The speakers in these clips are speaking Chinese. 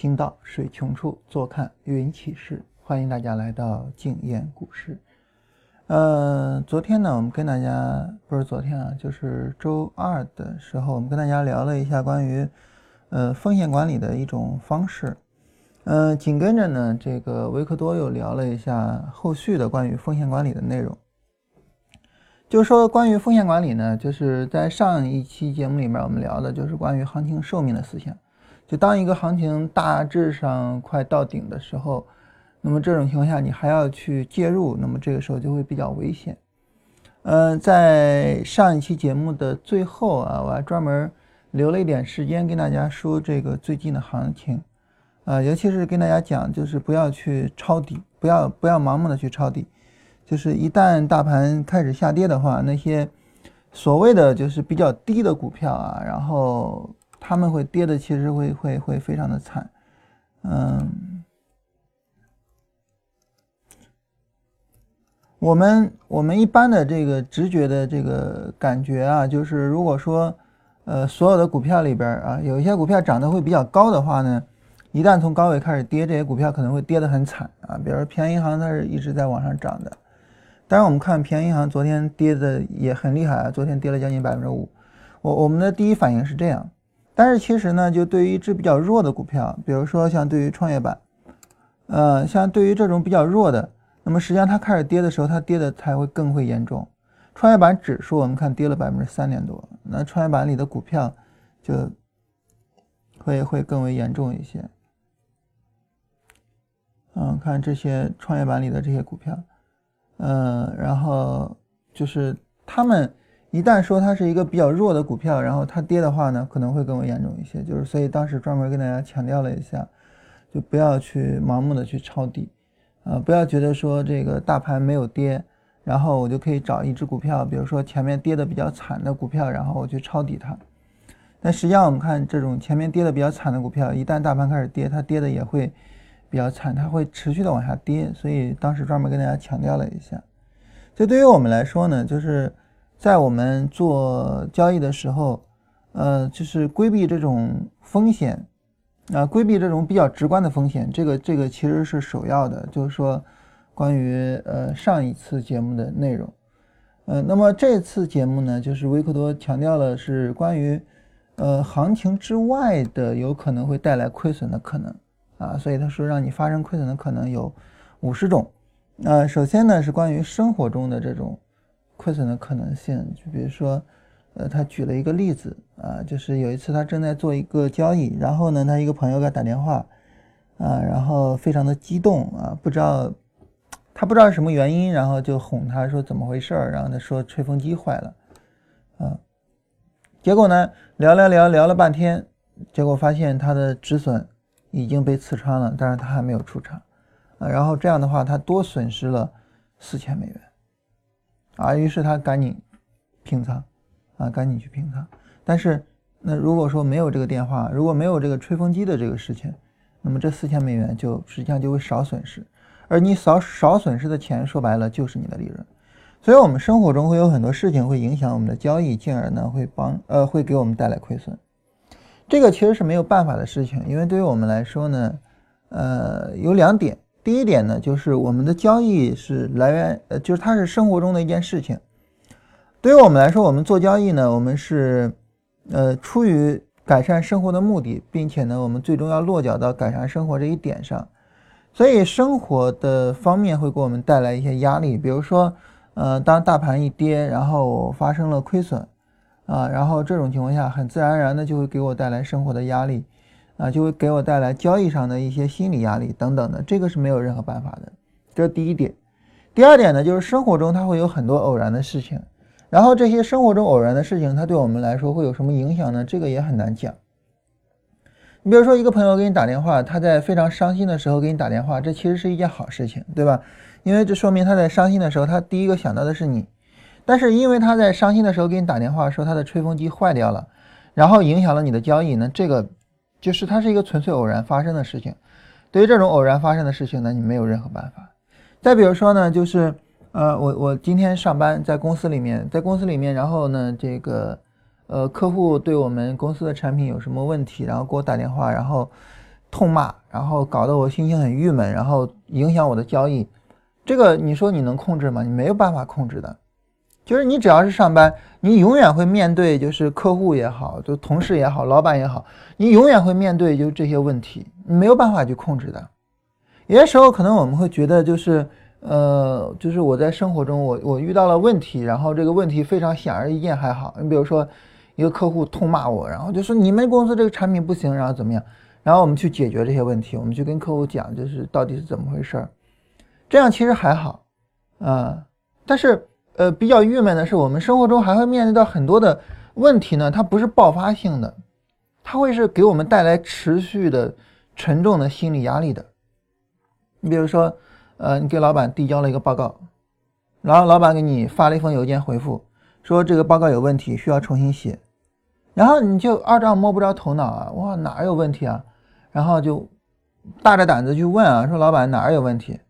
行到水穷处，坐看云起时。欢迎大家来到静言股市。呃，昨天呢，我们跟大家不是昨天啊，就是周二的时候，我们跟大家聊了一下关于呃风险管理的一种方式。呃，紧跟着呢，这个维克多又聊了一下后续的关于风险管理的内容。就是说，关于风险管理呢，就是在上一期节目里面我们聊的就是关于行情寿命的思想。就当一个行情大致上快到顶的时候，那么这种情况下你还要去介入，那么这个时候就会比较危险。嗯，在上一期节目的最后啊，我还专门留了一点时间跟大家说这个最近的行情，啊，尤其是跟大家讲，就是不要去抄底，不要不要盲目的去抄底。就是一旦大盘开始下跌的话，那些所谓的就是比较低的股票啊，然后他们会跌的，其实会会会非常的惨。嗯，我们我们一般的这个直觉的这个感觉啊，就是如果说呃所有的股票里边啊，有一些股票涨得会比较高的话呢，一旦从高位开始跌，这些股票可能会跌得很惨啊。比如说平安银行，它是一直在往上涨的。当然，我们看平安银行昨天跌的也很厉害啊，昨天跌了将近百分之五。我我们的第一反应是这样，但是其实呢，就对于一只比较弱的股票，比如说像对于创业板，呃，像对于这种比较弱的，那么实际上它开始跌的时候，它跌的才会更会严重。创业板指数我们看跌了百分之三点多，那创业板里的股票就会会更为严重一些。嗯，看这些创业板里的这些股票。嗯，然后就是他们一旦说它是一个比较弱的股票，然后它跌的话呢，可能会更为严重一些。就是所以当时专门跟大家强调了一下，就不要去盲目的去抄底，啊，不要觉得说这个大盘没有跌，然后我就可以找一只股票，比如说前面跌的比较惨的股票，然后我去抄底它。但实际上我们看这种前面跌的比较惨的股票，一旦大盘开始跌，它跌的也会。比较惨，它会持续的往下跌，所以当时专门跟大家强调了一下。这对于我们来说呢，就是在我们做交易的时候，呃，就是规避这种风险，啊，规避这种比较直观的风险，这个这个其实是首要的。就是说，关于呃上一次节目的内容，呃，那么这次节目呢，就是维克多强调了是关于呃行情之外的有可能会带来亏损的可能。啊，所以他说让你发生亏损的可能有五十种。那首先呢是关于生活中的这种亏损的可能性，就比如说，呃，他举了一个例子啊，就是有一次他正在做一个交易，然后呢他一个朋友给他打电话，啊，然后非常的激动啊，不知道他不知道是什么原因，然后就哄他说怎么回事儿，然后他说吹风机坏了，啊，结果呢聊聊聊聊了半天，结果发现他的止损。已经被刺穿了，但是他还没有出场，啊，然后这样的话，他多损失了四千美元，啊，于是他赶紧平仓，啊，赶紧去平仓。但是，那如果说没有这个电话，如果没有这个吹风机的这个事情，那么这四千美元就实际上就会少损失，而你少少损失的钱，说白了就是你的利润。所以，我们生活中会有很多事情会影响我们的交易，进而呢会帮呃会给我们带来亏损。这个其实是没有办法的事情，因为对于我们来说呢，呃，有两点。第一点呢，就是我们的交易是来源，呃，就是它是生活中的一件事情。对于我们来说，我们做交易呢，我们是，呃，出于改善生活的目的，并且呢，我们最终要落脚到改善生活这一点上。所以，生活的方面会给我们带来一些压力，比如说，呃，当大盘一跌，然后发生了亏损。啊，然后这种情况下，很自然而然的就会给我带来生活的压力，啊，就会给我带来交易上的一些心理压力等等的，这个是没有任何办法的，这是第一点。第二点呢，就是生活中它会有很多偶然的事情，然后这些生活中偶然的事情，它对我们来说会有什么影响呢？这个也很难讲。你比如说，一个朋友给你打电话，他在非常伤心的时候给你打电话，这其实是一件好事情，对吧？因为这说明他在伤心的时候，他第一个想到的是你。但是因为他在伤心的时候给你打电话说他的吹风机坏掉了，然后影响了你的交易，那这个就是它是一个纯粹偶然发生的事情。对于这种偶然发生的事情呢，你没有任何办法。再比如说呢，就是呃，我我今天上班在公司里面，在公司里面，然后呢，这个呃客户对我们公司的产品有什么问题，然后给我打电话，然后痛骂，然后搞得我心情很郁闷，然后影响我的交易，这个你说你能控制吗？你没有办法控制的。就是你只要是上班，你永远会面对，就是客户也好，就同事也好，老板也好，你永远会面对就这些问题，你没有办法去控制的。有些时候可能我们会觉得，就是呃，就是我在生活中我我遇到了问题，然后这个问题非常显而易见还好。你比如说一个客户痛骂我，然后就说你们公司这个产品不行，然后怎么样？然后我们去解决这些问题，我们去跟客户讲，就是到底是怎么回事儿。这样其实还好啊，但是。呃，比较郁闷的是，我们生活中还会面临到很多的问题呢。它不是爆发性的，它会是给我们带来持续的沉重的心理压力的。你比如说，呃，你给老板递交了一个报告，然后老板给你发了一封邮件回复，说这个报告有问题，需要重新写。然后你就二丈摸不着头脑啊，哇，哪有问题啊？然后就大着胆子去问啊，说老板哪儿有问题？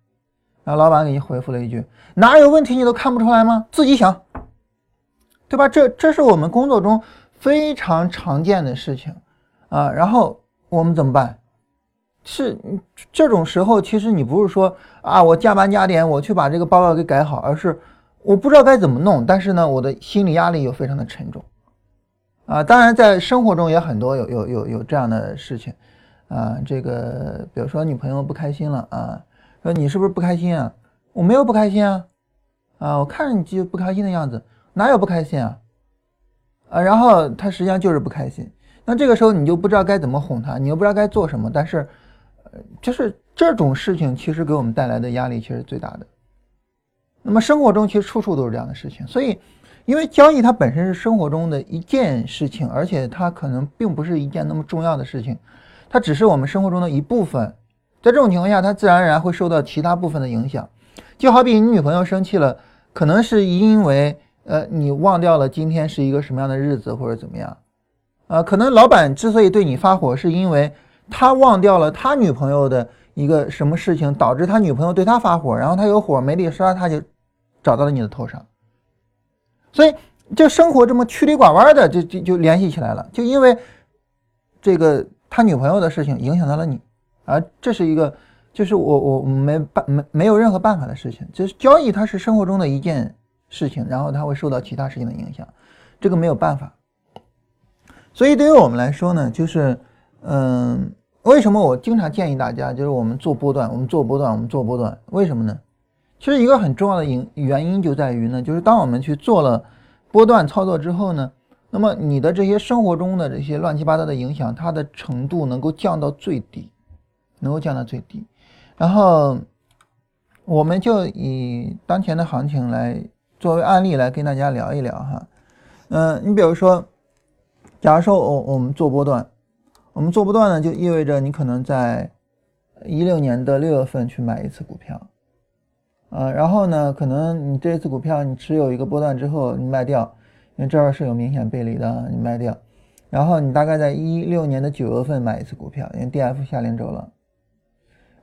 然后老板给你回复了一句：“哪有问题你都看不出来吗？自己想，对吧？这这是我们工作中非常常见的事情啊。然后我们怎么办？是这种时候，其实你不是说啊，我加班加点我去把这个报告给改好，而是我不知道该怎么弄。但是呢，我的心理压力又非常的沉重啊。当然，在生活中也很多有有有有这样的事情啊。这个比如说女朋友不开心了啊。说你是不是不开心啊？我没有不开心啊，啊，我看着你就不开心的样子，哪有不开心啊？啊，然后他实际上就是不开心。那这个时候你就不知道该怎么哄他，你又不知道该做什么。但是，就是这种事情其实给我们带来的压力其实最大的。那么生活中其实处处都是这样的事情，所以，因为交易它本身是生活中的一件事情，而且它可能并不是一件那么重要的事情，它只是我们生活中的一部分。在这种情况下，他自然而然会受到其他部分的影响，就好比你女朋友生气了，可能是因为呃你忘掉了今天是一个什么样的日子或者怎么样，啊，可能老板之所以对你发火，是因为他忘掉了他女朋友的一个什么事情，导致他女朋友对他发火，然后他有火没力刷，他就找到了你的头上，所以这生活这么曲里拐弯的就就就联系起来了，就因为这个他女朋友的事情影响到了你。而这是一个，就是我我没办没没有任何办法的事情，就是交易它是生活中的一件事情，然后它会受到其他事情的影响，这个没有办法。所以对于我们来说呢，就是嗯，为什么我经常建议大家，就是我们做波段，我们做波段，我们做波段，为什么呢？其实一个很重要的因原因就在于呢，就是当我们去做了波段操作之后呢，那么你的这些生活中的这些乱七八糟的影响，它的程度能够降到最低。能够降到最低，然后我们就以当前的行情来作为案例来跟大家聊一聊哈。嗯，你比如说，假如说我我们做波段，我们做波段呢，就意味着你可能在一六年的六月份去买一次股票，啊，然后呢，可能你这一次股票你持有一个波段之后你卖掉，因为这儿是有明显背离的，你卖掉，然后你大概在一六年的九月份买一次股票，因为 D F 下连轴了。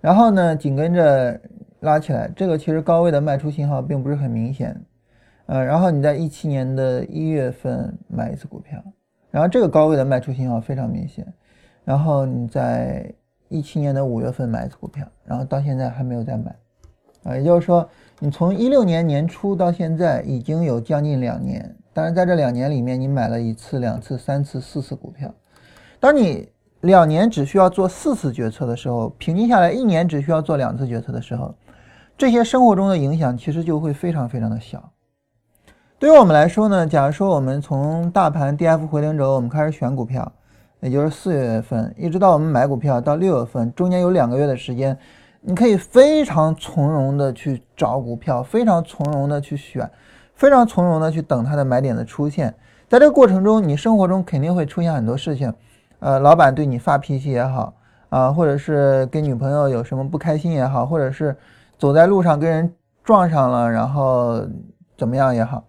然后呢，紧跟着拉起来，这个其实高位的卖出信号并不是很明显，呃，然后你在一七年的一月份买一次股票，然后这个高位的卖出信号非常明显，然后你在一七年的五月份买一次股票，然后到现在还没有再买，啊，也就是说你从一六年年初到现在已经有将近两年，当然在这两年里面你买了一次、两次、三次、四次股票，当你。两年只需要做四次决策的时候，平均下来一年只需要做两次决策的时候，这些生活中的影响其实就会非常非常的小。对于我们来说呢，假如说我们从大盘 D F 回零轴，我们开始选股票，也就是四月份，一直到我们买股票到六月份，中间有两个月的时间，你可以非常从容的去找股票，非常从容的去选，非常从容的去等它的买点的出现。在这个过程中，你生活中肯定会出现很多事情。呃，老板对你发脾气也好啊，或者是跟女朋友有什么不开心也好，或者是走在路上跟人撞上了，然后怎么样也好，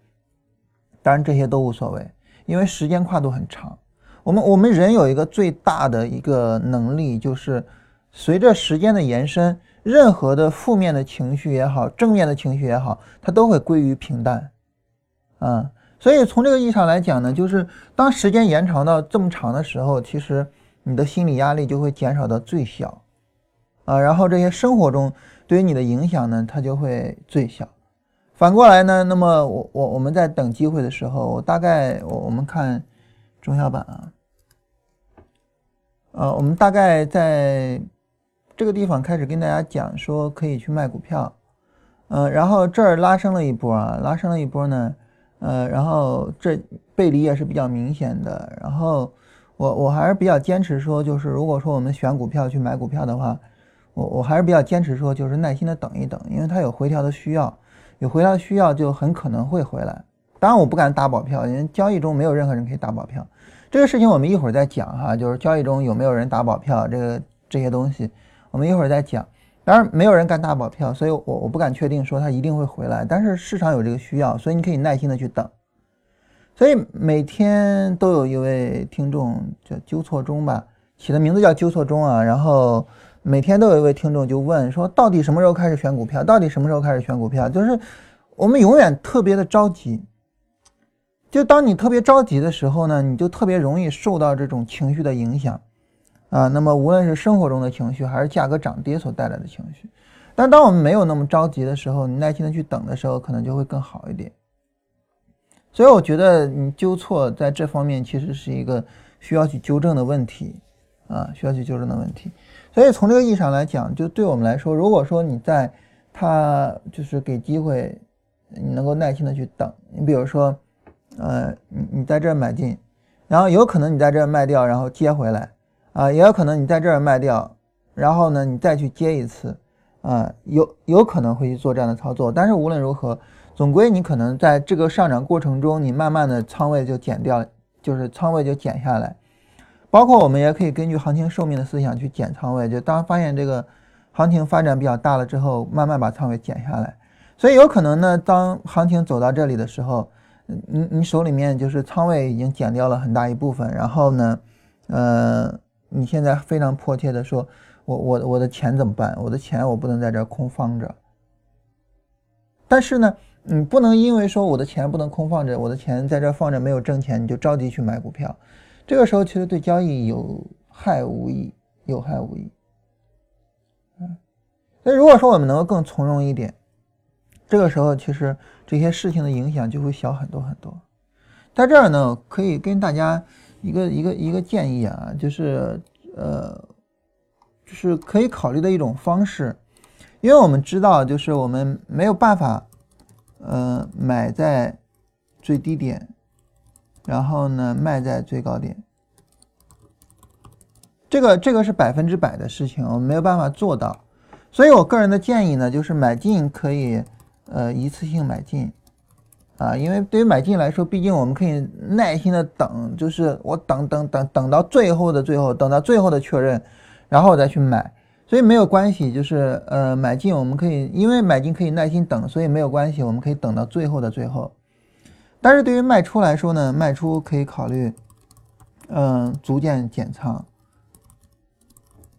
当然这些都无所谓，因为时间跨度很长。我们我们人有一个最大的一个能力，就是随着时间的延伸，任何的负面的情绪也好，正面的情绪也好，它都会归于平淡，啊。所以从这个意义上来讲呢，就是当时间延长到这么长的时候，其实，你的心理压力就会减少到最小，啊，然后这些生活中对于你的影响呢，它就会最小。反过来呢，那么我我我们在等机会的时候，我大概我我们看中小板啊，呃，我们大概在这个地方开始跟大家讲说可以去卖股票，呃，然后这儿拉升了一波啊，拉升了一波呢。呃，然后这背离也是比较明显的。然后我我还是比较坚持说，就是如果说我们选股票去买股票的话，我我还是比较坚持说，就是耐心的等一等，因为它有回调的需要，有回调的需要就很可能会回来。当然我不敢打保票，因为交易中没有任何人可以打保票。这个事情我们一会儿再讲哈，就是交易中有没有人打保票，这个这些东西我们一会儿再讲。当然，没有人敢打保票，所以我我不敢确定说它一定会回来。但是市场有这个需要，所以你可以耐心的去等。所以每天都有一位听众叫纠错中吧，起的名字叫纠错中啊。然后每天都有一位听众就问说，到底什么时候开始选股票？到底什么时候开始选股票？就是我们永远特别的着急。就当你特别着急的时候呢，你就特别容易受到这种情绪的影响。啊，那么无论是生活中的情绪，还是价格涨跌所带来的情绪，但当我们没有那么着急的时候，你耐心的去等的时候，可能就会更好一点。所以我觉得你纠错在这方面其实是一个需要去纠正的问题，啊，需要去纠正的问题。所以从这个意义上来讲，就对我们来说，如果说你在他就是给机会，你能够耐心的去等，你比如说，呃，你你在这买进，然后有可能你在这卖掉，然后接回来。啊，也有可能你在这儿卖掉，然后呢，你再去接一次，啊，有有可能会去做这样的操作。但是无论如何，总归你可能在这个上涨过程中，你慢慢的仓位就减掉，就是仓位就减下来。包括我们也可以根据行情寿命的思想去减仓位，就当发现这个行情发展比较大了之后，慢慢把仓位减下来。所以有可能呢，当行情走到这里的时候，你你手里面就是仓位已经减掉了很大一部分，然后呢，呃。你现在非常迫切的说，我我我的钱怎么办？我的钱我不能在这空放着。但是呢，你不能因为说我的钱不能空放着，我的钱在这放着没有挣钱，你就着急去买股票。这个时候其实对交易有害无益，有害无益。嗯，那如果说我们能够更从容一点，这个时候其实这些事情的影响就会小很多很多。在这儿呢，可以跟大家。一个一个一个建议啊，就是呃，就是可以考虑的一种方式，因为我们知道，就是我们没有办法，呃，买在最低点，然后呢卖在最高点，这个这个是百分之百的事情，我们没有办法做到，所以我个人的建议呢，就是买进可以呃一次性买进。啊，因为对于买进来说，毕竟我们可以耐心的等，就是我等等等等到最后的最后，等到最后的确认，然后再去买，所以没有关系。就是呃，买进我们可以，因为买进可以耐心等，所以没有关系，我们可以等到最后的最后。但是对于卖出来说呢，卖出可以考虑，嗯，逐渐减仓。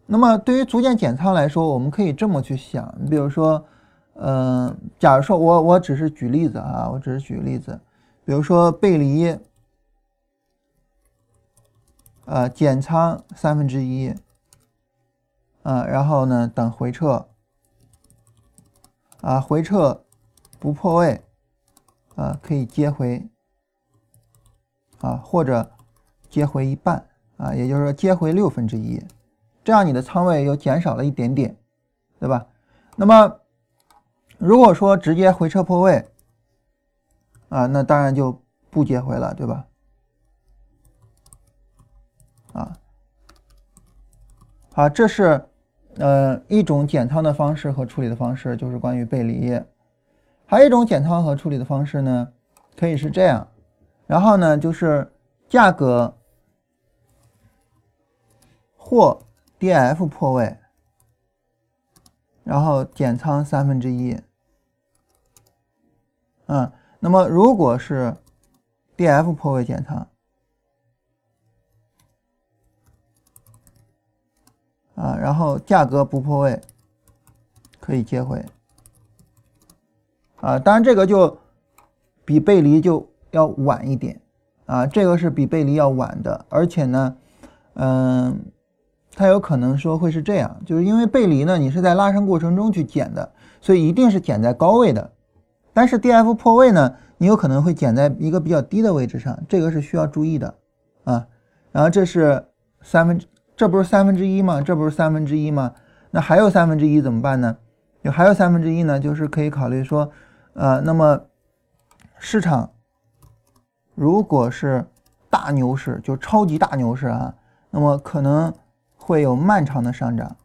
那么对于逐渐减仓来说，我们可以这么去想，你比如说。嗯，假如说我我只是举例子啊，我只是举例子，比如说背离，呃，减仓三分之一，啊，然后呢等回撤，啊，回撤不破位，啊，可以接回，啊，或者接回一半，啊，也就是说接回六分之一，这样你的仓位又减少了一点点，对吧？那么。如果说直接回撤破位，啊，那当然就不接回了，对吧？啊，好，这是呃一种减仓的方式和处理的方式，就是关于背离。还有一种减仓和处理的方式呢，可以是这样，然后呢就是价格或 D F 破位，然后减仓三分之一。嗯，那么如果是 D F 破位减仓，啊，然后价格不破位，可以接回，啊，当然这个就比背离就要晚一点，啊，这个是比背离要晚的，而且呢，嗯，它有可能说会是这样，就是因为背离呢，你是在拉升过程中去减的，所以一定是减在高位的。但是 D F 破位呢，你有可能会减在一个比较低的位置上，这个是需要注意的啊。然后这是三分之，这不是三分之一吗？这不是三分之一吗？那还有三分之一怎么办呢？就还有三分之一呢，就是可以考虑说，呃，那么市场如果是大牛市，就超级大牛市啊，那么可能会有漫长的上涨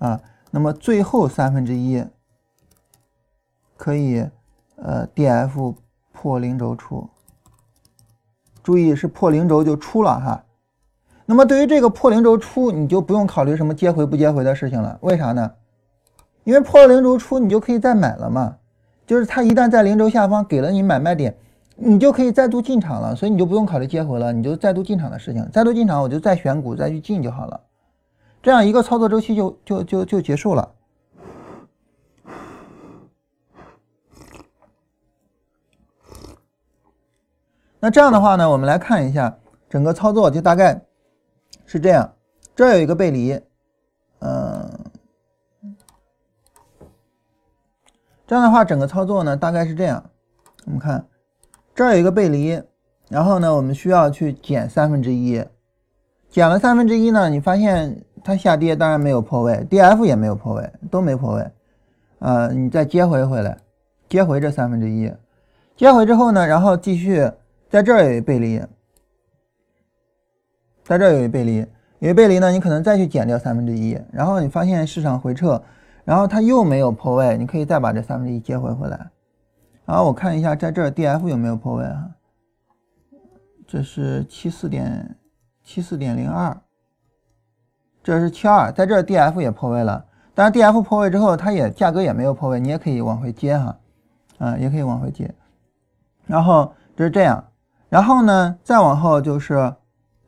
啊。那么最后三分之一可以，呃，D F 破零轴出，注意是破零轴就出了哈。那么对于这个破零轴出，你就不用考虑什么接回不接回的事情了。为啥呢？因为破了零轴出，你就可以再买了嘛。就是它一旦在零轴下方给了你买卖点，你就可以再度进场了。所以你就不用考虑接回了，你就再度进场的事情。再度进场，我就再选股再去进就好了。这样一个操作周期就就就就结束了。那这样的话呢，我们来看一下整个操作，就大概。是这样，这有一个背离，嗯，这样的话，整个操作呢大概是这样。我们看，这儿有一个背离，然后呢，我们需要去减三分之一，减了三分之一呢，你发现它下跌，当然没有破位，D F 也没有破位，都没破位，啊，你再接回回来，接回这三分之一，接回之后呢，然后继续在这儿有一背离。在这儿有一背离，有一背离呢，你可能再去减掉三分之一，然后你发现市场回撤，然后它又没有破位，你可以再把这三分之一接回回来。然后我看一下在这儿 D F 有没有破位啊？这是七四点七四点零二，这是七二，在这儿 D F 也破位了，但是 D F 破位之后，它也价格也没有破位，你也可以往回接哈，啊，也可以往回接。然后就是这样，然后呢，再往后就是。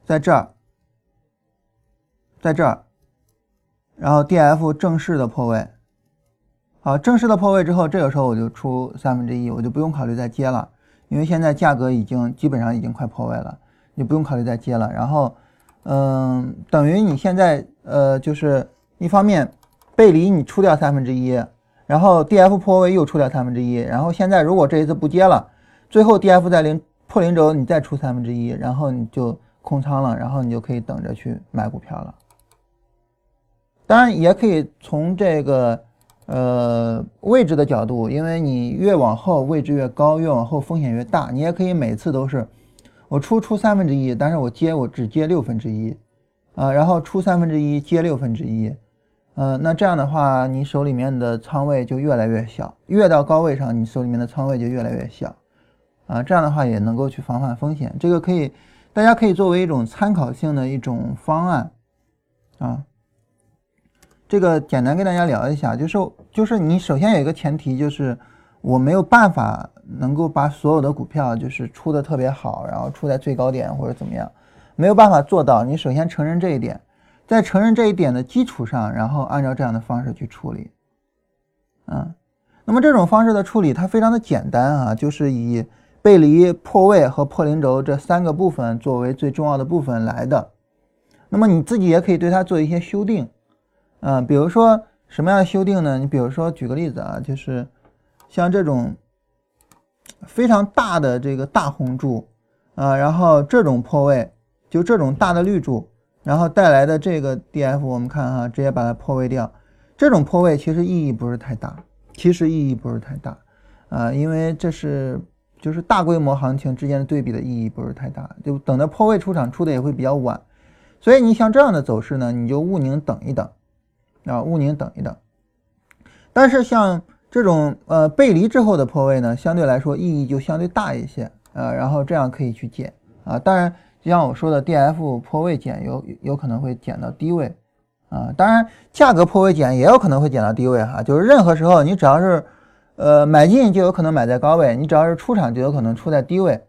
在这儿，在这儿，然后 D F 正式的破位，好，正式的破位之后，这个时候我就出三分之一，我就不用考虑再接了，因为现在价格已经基本上已经快破位了，你不用考虑再接了。然后，嗯，等于你现在呃，就是一方面背离你出掉三分之一，然后 D F 破位又出掉三分之一，然后现在如果这一次不接了，最后 D F 在零破零轴，你再出三分之一，然后你就。空仓了，然后你就可以等着去买股票了。当然，也可以从这个呃位置的角度，因为你越往后位置越高，越往后风险越大。你也可以每次都是我出出三分之一，但是我接我只接六分之一啊，然后出三分之一接六分之一，呃，那这样的话，你手里面的仓位就越来越小，越到高位上，你手里面的仓位就越来越小啊。这样的话也能够去防范风险，这个可以。大家可以作为一种参考性的一种方案，啊，这个简单跟大家聊一下，就是就是你首先有一个前提，就是我没有办法能够把所有的股票就是出的特别好，然后出在最高点或者怎么样，没有办法做到。你首先承认这一点，在承认这一点的基础上，然后按照这样的方式去处理，嗯，那么这种方式的处理它非常的简单啊，就是以。背离、破位和破零轴这三个部分作为最重要的部分来的，那么你自己也可以对它做一些修订，嗯，比如说什么样的修订呢？你比如说举个例子啊，就是像这种非常大的这个大红柱啊，然后这种破位，就这种大的绿柱，然后带来的这个 D F，我们看哈，直接把它破位掉，这种破位其实意义不是太大，其实意义不是太大啊，因为这是。就是大规模行情之间的对比的意义不是太大，就等着破位出场出的也会比较晚，所以你像这样的走势呢，你就勿宁等一等，啊，勿宁等一等。但是像这种呃背离之后的破位呢，相对来说意义就相对大一些，啊，然后这样可以去减啊。当然，就像我说的，D F 破位减有有可能会减到低位，啊，当然价格破位减也有可能会减到低位哈，就是任何时候你只要是。呃，买进就有可能买在高位，你只要是出场就有可能出在低位，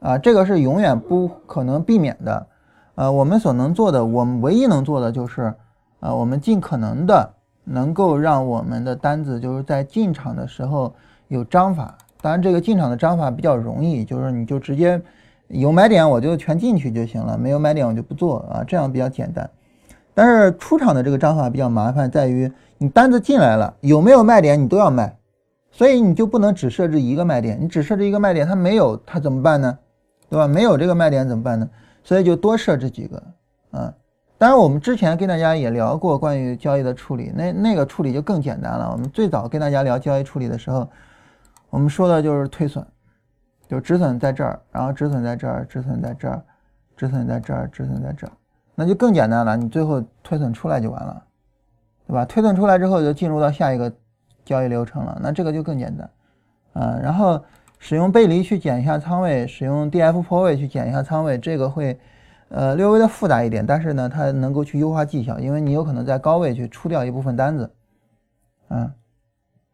啊，这个是永远不可能避免的。呃，我们所能做的，我们唯一能做的就是，啊，我们尽可能的能够让我们的单子就是在进场的时候有章法。当然，这个进场的章法比较容易，就是你就直接有买点我就全进去就行了，没有买点我就不做啊，这样比较简单。但是出场的这个章法比较麻烦，在于你单子进来了，有没有卖点你都要卖，所以你就不能只设置一个卖点，你只设置一个卖点，它没有它怎么办呢？对吧？没有这个卖点怎么办呢？所以就多设置几个啊。当然，我们之前跟大家也聊过关于交易的处理，那那个处理就更简单了。我们最早跟大家聊交易处理的时候，我们说的就是退损，就止损在这儿，然后止损在这儿，止损在这儿，止损在这儿，止损在这儿，那就更简单了。你最后退损出来就完了，对吧？退损出来之后就进入到下一个交易流程了，那这个就更简单啊。然后使用背离去减一下仓位，使用 DF 破位去减一下仓位，这个会。呃，略微的复杂一点，但是呢，它能够去优化绩效，因为你有可能在高位去出掉一部分单子，啊，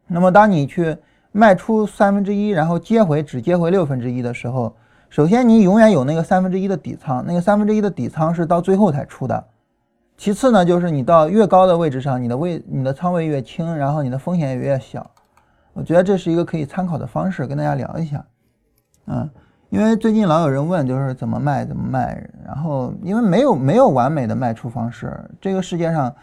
那么当你去卖出三分之一，然后接回只接回六分之一的时候，首先你永远有那个三分之一的底仓，那个三分之一的底仓是到最后才出的，其次呢，就是你到越高的位置上，你的位你的仓位越轻，然后你的风险也越小，我觉得这是一个可以参考的方式，跟大家聊一下，嗯。因为最近老有人问，就是怎么卖怎么卖，然后因为没有没有完美的卖出方式，这个世界上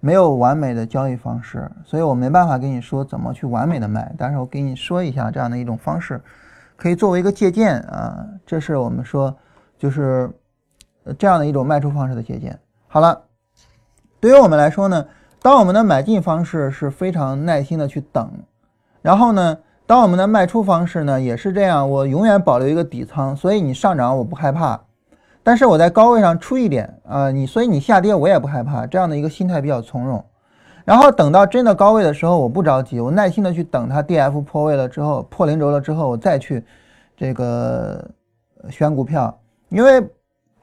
没有完美的交易方式，所以我没办法跟你说怎么去完美的卖，但是我给你说一下这样的一种方式，可以作为一个借鉴啊，这是我们说就是这样的一种卖出方式的借鉴。好了，对于我们来说呢，当我们的买进方式是非常耐心的去等，然后呢。当我们的卖出方式呢，也是这样，我永远保留一个底仓，所以你上涨我不害怕，但是我在高位上出一点啊，你所以你下跌我也不害怕，这样的一个心态比较从容。然后等到真的高位的时候，我不着急，我耐心的去等它 D F 破位了之后，破零轴了之后，我再去这个选股票，因为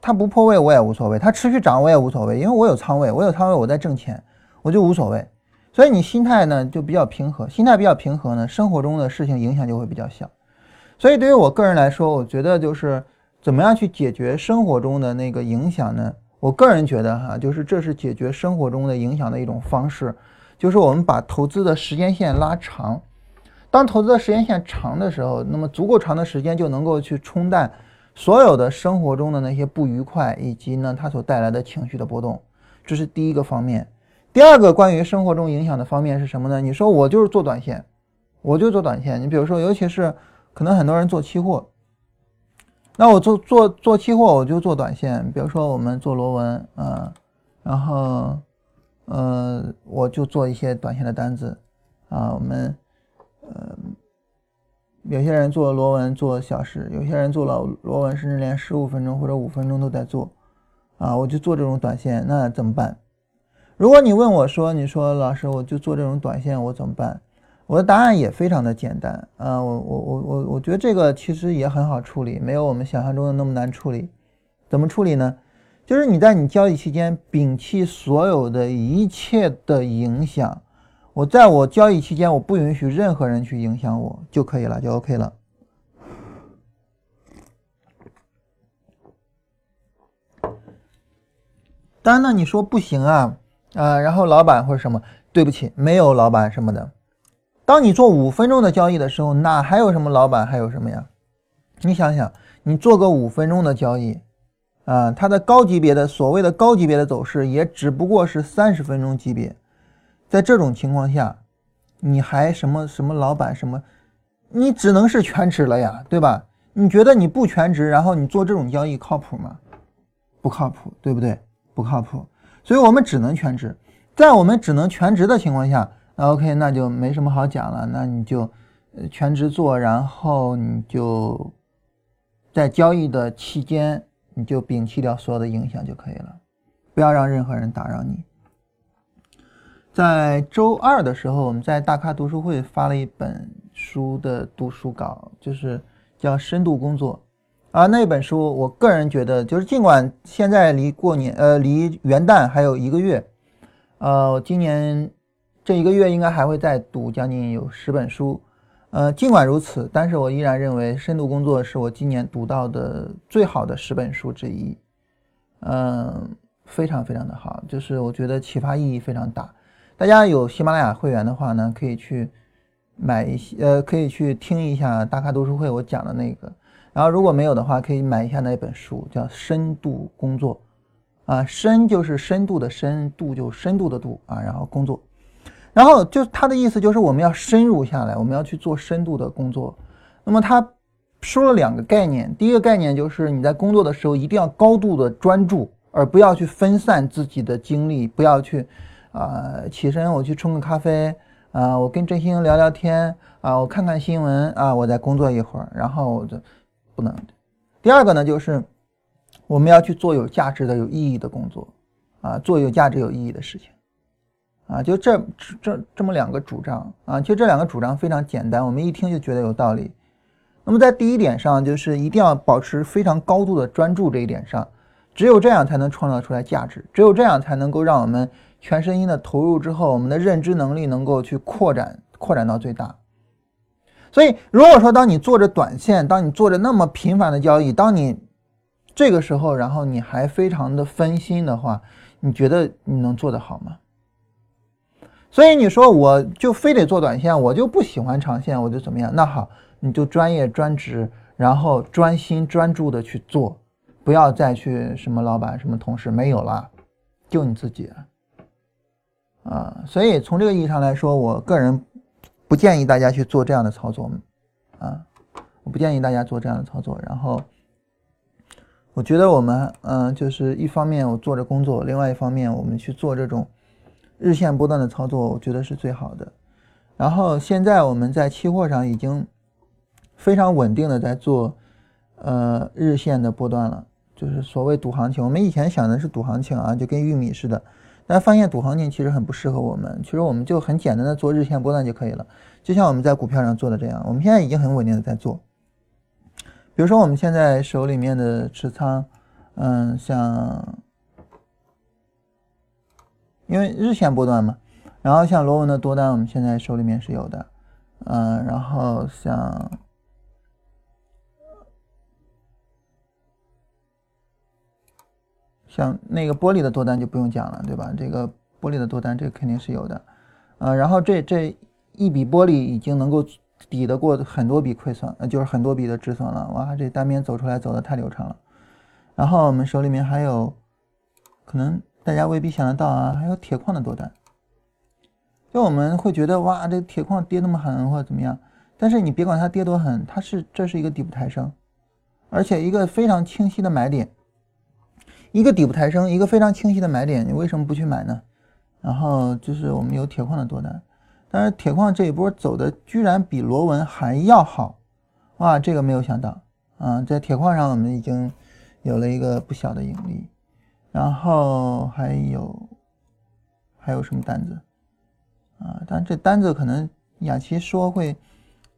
它不破位我也无所谓，它持续涨我也无所谓，因为我有仓位，我有仓位我在挣钱，我就无所谓。所以你心态呢就比较平和，心态比较平和呢，生活中的事情影响就会比较小。所以对于我个人来说，我觉得就是怎么样去解决生活中的那个影响呢？我个人觉得哈，就是这是解决生活中的影响的一种方式，就是我们把投资的时间线拉长。当投资的时间线长的时候，那么足够长的时间就能够去冲淡所有的生活中的那些不愉快，以及呢它所带来的情绪的波动。这是第一个方面。第二个关于生活中影响的方面是什么呢？你说我就是做短线，我就做短线。你比如说，尤其是可能很多人做期货，那我做做做期货，我就做短线。比如说我们做螺纹啊，然后呃，我就做一些短线的单子啊。我们呃，有些人做螺纹做小时，有些人做了螺纹甚至连十五分钟或者五分钟都在做啊。我就做这种短线，那怎么办？如果你问我说，你说老师，我就做这种短线，我怎么办？我的答案也非常的简单啊，我我我我我觉得这个其实也很好处理，没有我们想象中的那么难处理。怎么处理呢？就是你在你交易期间摒弃所有的一切的影响，我在我交易期间我不允许任何人去影响我就可以了，就 OK 了。当然呢，你说不行啊。啊，然后老板或者什么，对不起，没有老板什么的。当你做五分钟的交易的时候，哪还有什么老板，还有什么呀？你想想，你做个五分钟的交易，啊，它的高级别的所谓的高级别的走势，也只不过是三十分钟级别。在这种情况下，你还什么什么老板什么，你只能是全职了呀，对吧？你觉得你不全职，然后你做这种交易靠谱吗？不靠谱，对不对？不靠谱。所以我们只能全职，在我们只能全职的情况下，那 OK，那就没什么好讲了，那你就全职做，然后你就在交易的期间，你就摒弃掉所有的影响就可以了，不要让任何人打扰你。在周二的时候，我们在大咖读书会发了一本书的读书稿，就是叫《深度工作》。啊，那本书，我个人觉得，就是尽管现在离过年，呃，离元旦还有一个月，呃，今年这一个月应该还会再读将近有十本书，呃，尽管如此，但是我依然认为《深度工作》是我今年读到的最好的十本书之一，嗯，非常非常的好，就是我觉得启发意义非常大。大家有喜马拉雅会员的话呢，可以去买一些，呃，可以去听一下大咖读书会我讲的那个。然后如果没有的话，可以买一下那本书，叫《深度工作》，啊，深就是深度的深，度就深度的度啊，然后工作，然后就他的意思就是我们要深入下来，我们要去做深度的工作。那么他说了两个概念，第一个概念就是你在工作的时候一定要高度的专注，而不要去分散自己的精力，不要去啊起身我去冲个咖啡啊，我跟振兴聊聊天啊，我看看新闻啊，我再工作一会儿，然后我就。不能。第二个呢，就是我们要去做有价值的、有意义的工作，啊，做有价值、有意义的事情，啊，就这这这么两个主张啊，其实这两个主张非常简单，我们一听就觉得有道理。那么在第一点上，就是一定要保持非常高度的专注这一点上，只有这样才能创造出来价值，只有这样才能够让我们全身心的投入之后，我们的认知能力能够去扩展，扩展到最大。所以，如果说当你做着短线，当你做着那么频繁的交易，当你这个时候，然后你还非常的分心的话，你觉得你能做得好吗？所以你说我就非得做短线，我就不喜欢长线，我就怎么样？那好，你就专业专职，然后专心专注的去做，不要再去什么老板、什么同事没有了，就你自己啊。所以从这个意义上来说，我个人。不建议大家去做这样的操作，啊，我不建议大家做这样的操作。然后，我觉得我们，嗯，就是一方面我做着工作，另外一方面我们去做这种日线波段的操作，我觉得是最好的。然后现在我们在期货上已经非常稳定的在做，呃，日线的波段了，就是所谓赌行情。我们以前想的是赌行情啊，就跟玉米似的。但发现赌行情其实很不适合我们，其实我们就很简单的做日线波段就可以了，就像我们在股票上做的这样，我们现在已经很稳定的在做。比如说我们现在手里面的持仓，嗯，像，因为日线波段嘛，然后像螺纹的多单，我们现在手里面是有的，嗯，然后像。像那个玻璃的多单就不用讲了，对吧？这个玻璃的多单，这肯定是有的，呃，然后这这一笔玻璃已经能够抵得过很多笔亏损，呃，就是很多笔的止损了。哇，这单边走出来走的太流畅了。然后我们手里面还有，可能大家未必想得到啊，还有铁矿的多单。就我们会觉得哇，这铁矿跌那么狠或者怎么样，但是你别管它跌多狠，它是这是一个底部抬升，而且一个非常清晰的买点。一个底部抬升，一个非常清晰的买点，你为什么不去买呢？然后就是我们有铁矿的多单，但是铁矿这一波走的居然比螺纹还要好，哇，这个没有想到啊！在铁矿上我们已经有了一个不小的盈利，然后还有还有什么单子啊？但这单子可能雅琪说会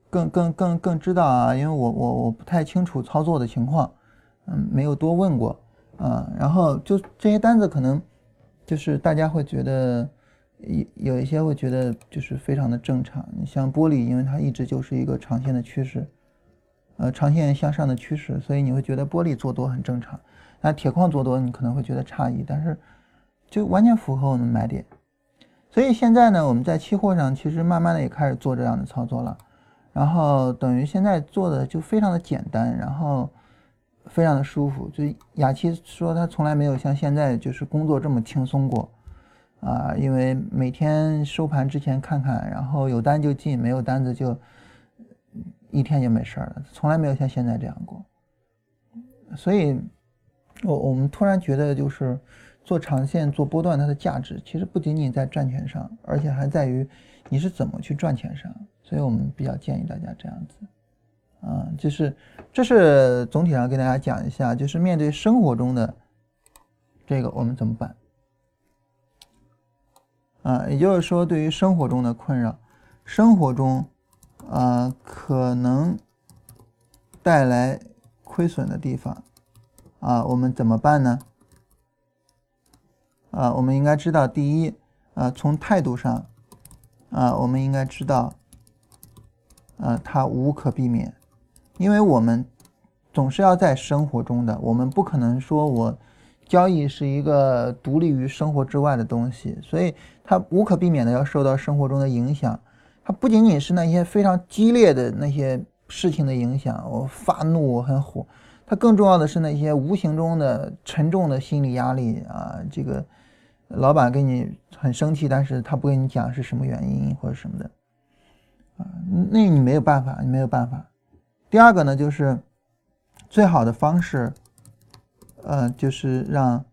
更更更更知道啊，因为我我我不太清楚操作的情况，嗯，没有多问过。啊，然后就这些单子可能就是大家会觉得有有一些会觉得就是非常的正常。你像玻璃，因为它一直就是一个长线的趋势，呃，长线向上的趋势，所以你会觉得玻璃做多很正常。那铁矿做多，你可能会觉得诧异，但是就完全符合我们买点。所以现在呢，我们在期货上其实慢慢的也开始做这样的操作了，然后等于现在做的就非常的简单，然后。非常的舒服，就雅琪说她从来没有像现在就是工作这么轻松过，啊，因为每天收盘之前看看，然后有单就进，没有单子就一天就没事了，从来没有像现在这样过。所以，我我们突然觉得就是做长线做波段，它的价值其实不仅仅在赚钱上，而且还在于你是怎么去赚钱上。所以我们比较建议大家这样子。啊，就是，这是总体上跟大家讲一下，就是面对生活中的这个我们怎么办？啊，也就是说，对于生活中的困扰，生活中啊可能带来亏损的地方，啊，我们怎么办呢？啊，我们应该知道，第一，啊，从态度上，啊，我们应该知道，啊，它无可避免。因为我们总是要在生活中的，我们不可能说我交易是一个独立于生活之外的东西，所以它无可避免的要受到生活中的影响。它不仅仅是那些非常激烈的那些事情的影响，我发怒，我很火。它更重要的是那些无形中的沉重的心理压力啊，这个老板跟你很生气，但是他不跟你讲是什么原因或者什么的，啊，那你没有办法，你没有办法。第二个呢，就是最好的方式，呃，就是让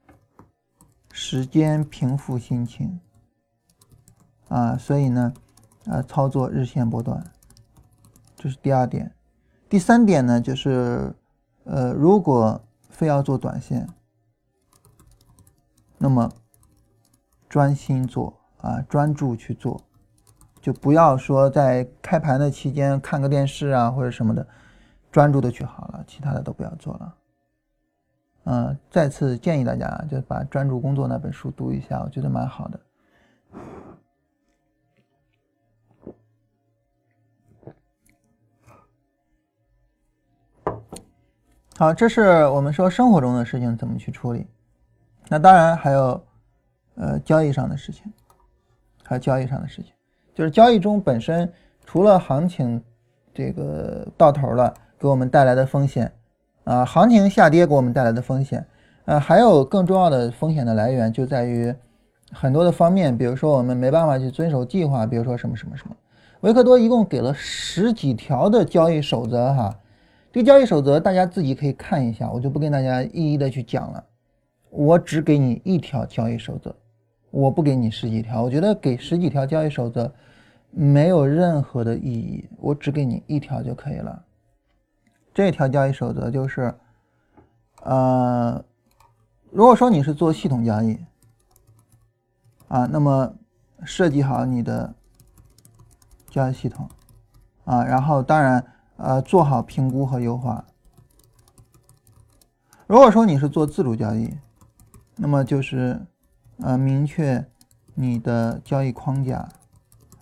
时间平复心情，啊，所以呢，呃，操作日线波段，这是第二点。第三点呢，就是。呃，如果非要做短线，那么专心做啊，专注去做，就不要说在开盘的期间看个电视啊或者什么的，专注的去好了，其他的都不要做了。嗯，再次建议大家就把《专注工作》那本书读一下，我觉得蛮好的。好，这是我们说生活中的事情怎么去处理。那当然还有，呃，交易上的事情，还有交易上的事情，就是交易中本身除了行情这个到头了给我们带来的风险啊，行情下跌给我们带来的风险，呃，还有更重要的风险的来源就在于很多的方面，比如说我们没办法去遵守计划，比如说什么什么什么。维克多一共给了十几条的交易守则哈。这个交易守则大家自己可以看一下，我就不跟大家一一的去讲了。我只给你一条交易守则，我不给你十几条。我觉得给十几条交易守则没有任何的意义，我只给你一条就可以了。这条交易守则就是，呃，如果说你是做系统交易啊，那么设计好你的交易系统啊，然后当然。呃，做好评估和优化。如果说你是做自主交易，那么就是呃，明确你的交易框架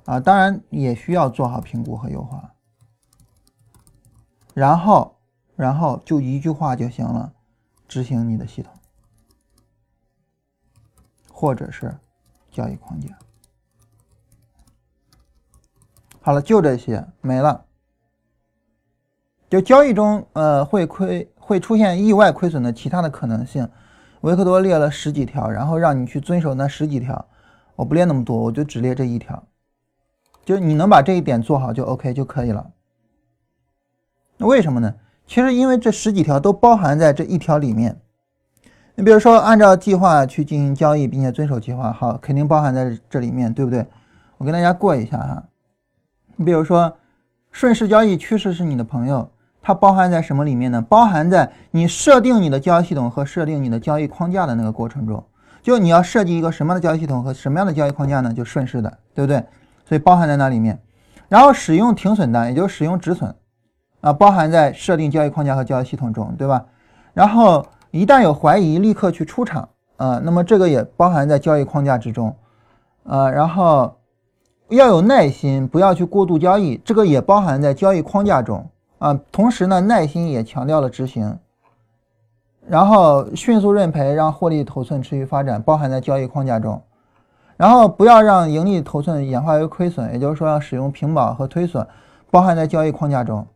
啊，当然也需要做好评估和优化。然后，然后就一句话就行了，执行你的系统，或者是交易框架。好了，就这些没了。就交易中，呃，会亏会出现意外亏损的其他的可能性，维克多列了十几条，然后让你去遵守那十几条。我不列那么多，我就只列这一条，就是你能把这一点做好就 OK 就可以了。那为什么呢？其实因为这十几条都包含在这一条里面。你比如说，按照计划去进行交易，并且遵守计划，好，肯定包含在这里面，对不对？我跟大家过一下哈。你比如说，顺势交易，趋势是你的朋友。它包含在什么里面呢？包含在你设定你的交易系统和设定你的交易框架的那个过程中。就你要设计一个什么样的交易系统和什么样的交易框架呢？就顺势的，对不对？所以包含在那里面。然后使用停损单，也就是使用止损，啊，包含在设定交易框架和交易系统中，对吧？然后一旦有怀疑，立刻去出场，啊，那么这个也包含在交易框架之中，啊，然后要有耐心，不要去过度交易，这个也包含在交易框架中。啊，同时呢，耐心也强调了执行，然后迅速认赔，让获利头寸持续发展，包含在交易框架中，然后不要让盈利头寸演化为亏损，也就是说要使用平保和推损，包含在交易框架中，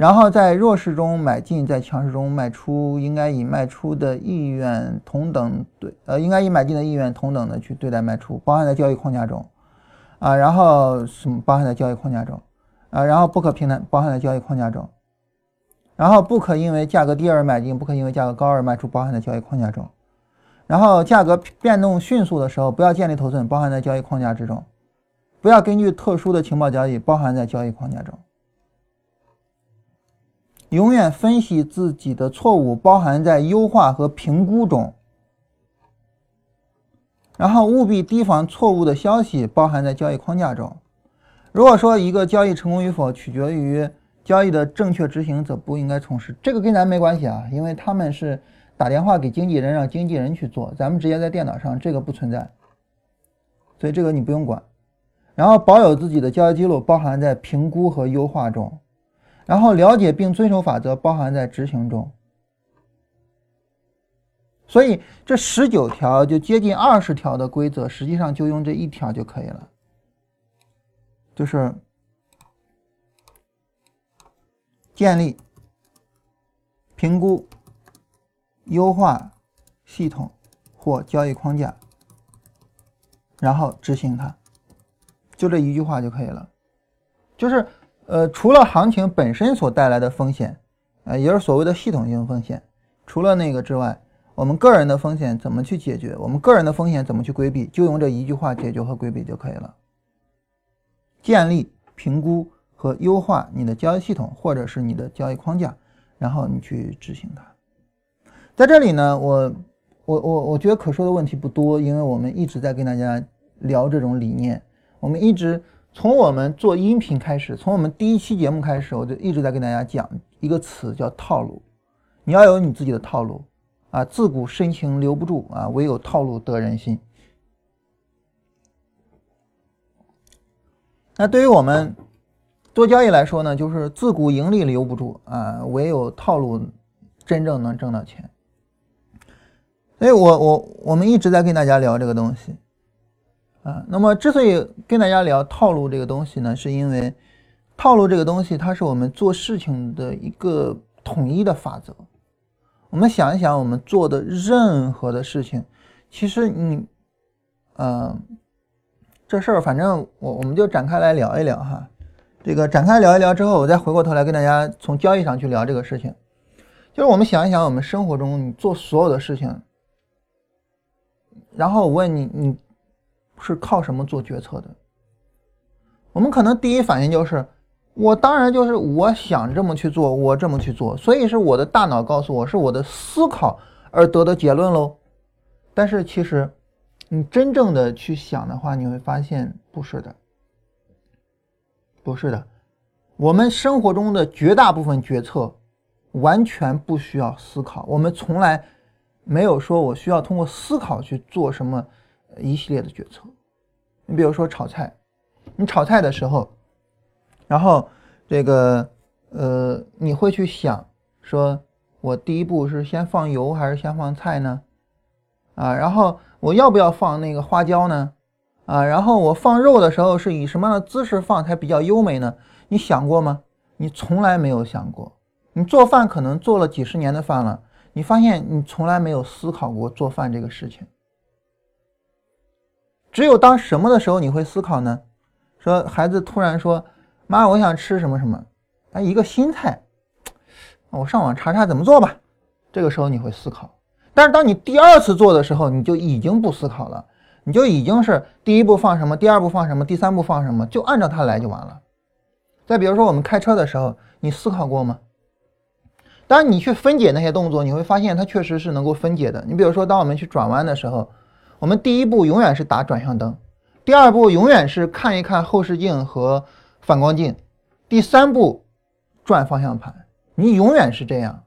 然后在弱势中买进，在强势中卖出，应该以卖出的意愿同等对，呃，应该以买进的意愿同等的去对待卖出，包含在交易框架中，啊，然后什么包含在交易框架中。啊，然后不可平摊包含在交易框架中，然后不可因为价格低而买进，不可因为价格高而卖出，包含在交易框架中。然后价格变动迅速的时候，不要建立头寸，包含在交易框架之中。不要根据特殊的情报交易，包含在交易框架中。永远分析自己的错误，包含在优化和评估中。然后务必提防错误的消息，包含在交易框架中。如果说一个交易成功与否取决于交易的正确执行，则不应该从事。这个跟咱没关系啊，因为他们是打电话给经纪人，让经纪人去做，咱们直接在电脑上，这个不存在，所以这个你不用管。然后保有自己的交易记录，包含在评估和优化中；然后了解并遵守法则，包含在执行中。所以这十九条就接近二十条的规则，实际上就用这一条就可以了。就是建立、评估、优化系统或交易框架，然后执行它，就这一句话就可以了。就是呃，除了行情本身所带来的风险，啊，也是所谓的系统性风险，除了那个之外，我们个人的风险怎么去解决？我们个人的风险怎么去规避？就用这一句话解决和规避就可以了。建立、评估。和优化你的交易系统或者是你的交易框架，然后你去执行它。在这里呢，我我我我觉得可说的问题不多，因为我们一直在跟大家聊这种理念。我们一直从我们做音频开始，从我们第一期节目开始，我就一直在跟大家讲一个词叫套路。你要有你自己的套路啊！自古深情留不住啊，唯有套路得人心。那对于我们。做交易来说呢，就是自古盈利留不住啊，唯有套路真正能挣到钱。所以我我我们一直在跟大家聊这个东西啊。那么之所以跟大家聊套路这个东西呢，是因为套路这个东西它是我们做事情的一个统一的法则。我们想一想，我们做的任何的事情，其实你，嗯，这事儿反正我我们就展开来聊一聊哈。这个展开聊一聊之后，我再回过头来跟大家从交易上去聊这个事情。就是我们想一想，我们生活中你做所有的事情，然后我问你，你是靠什么做决策的？我们可能第一反应就是，我当然就是我想这么去做，我这么去做，所以是我的大脑告诉我是我的思考而得的结论喽。但是其实，你真正的去想的话，你会发现不是的。不是的，我们生活中的绝大部分决策完全不需要思考。我们从来没有说我需要通过思考去做什么一系列的决策。你比如说炒菜，你炒菜的时候，然后这个呃，你会去想说，我第一步是先放油还是先放菜呢？啊，然后我要不要放那个花椒呢？啊，然后我放肉的时候是以什么样的姿势放才比较优美呢？你想过吗？你从来没有想过。你做饭可能做了几十年的饭了，你发现你从来没有思考过做饭这个事情。只有当什么的时候你会思考呢？说孩子突然说：“妈，我想吃什么什么。”哎，一个新菜，我上网查查怎么做吧。这个时候你会思考。但是当你第二次做的时候，你就已经不思考了。你就已经是第一步放什么，第二步放什么，第三步放什么，就按照它来就完了。再比如说我们开车的时候，你思考过吗？当，你去分解那些动作，你会发现它确实是能够分解的。你比如说，当我们去转弯的时候，我们第一步永远是打转向灯，第二步永远是看一看后视镜和反光镜，第三步转方向盘，你永远是这样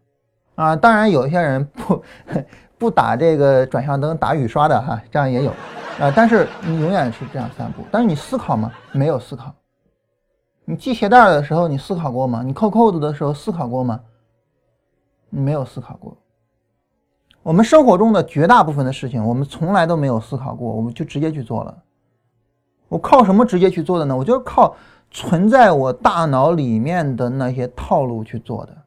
啊。当然，有些人不 不打这个转向灯，打雨刷的哈，这样也有。啊！但是你永远是这样散步。但是你思考吗？没有思考。你系鞋带的时候，你思考过吗？你扣扣子的时候思考过吗？你没有思考过。我们生活中的绝大部分的事情，我们从来都没有思考过，我们就直接去做了。我靠什么直接去做的呢？我就是靠存在我大脑里面的那些套路去做的。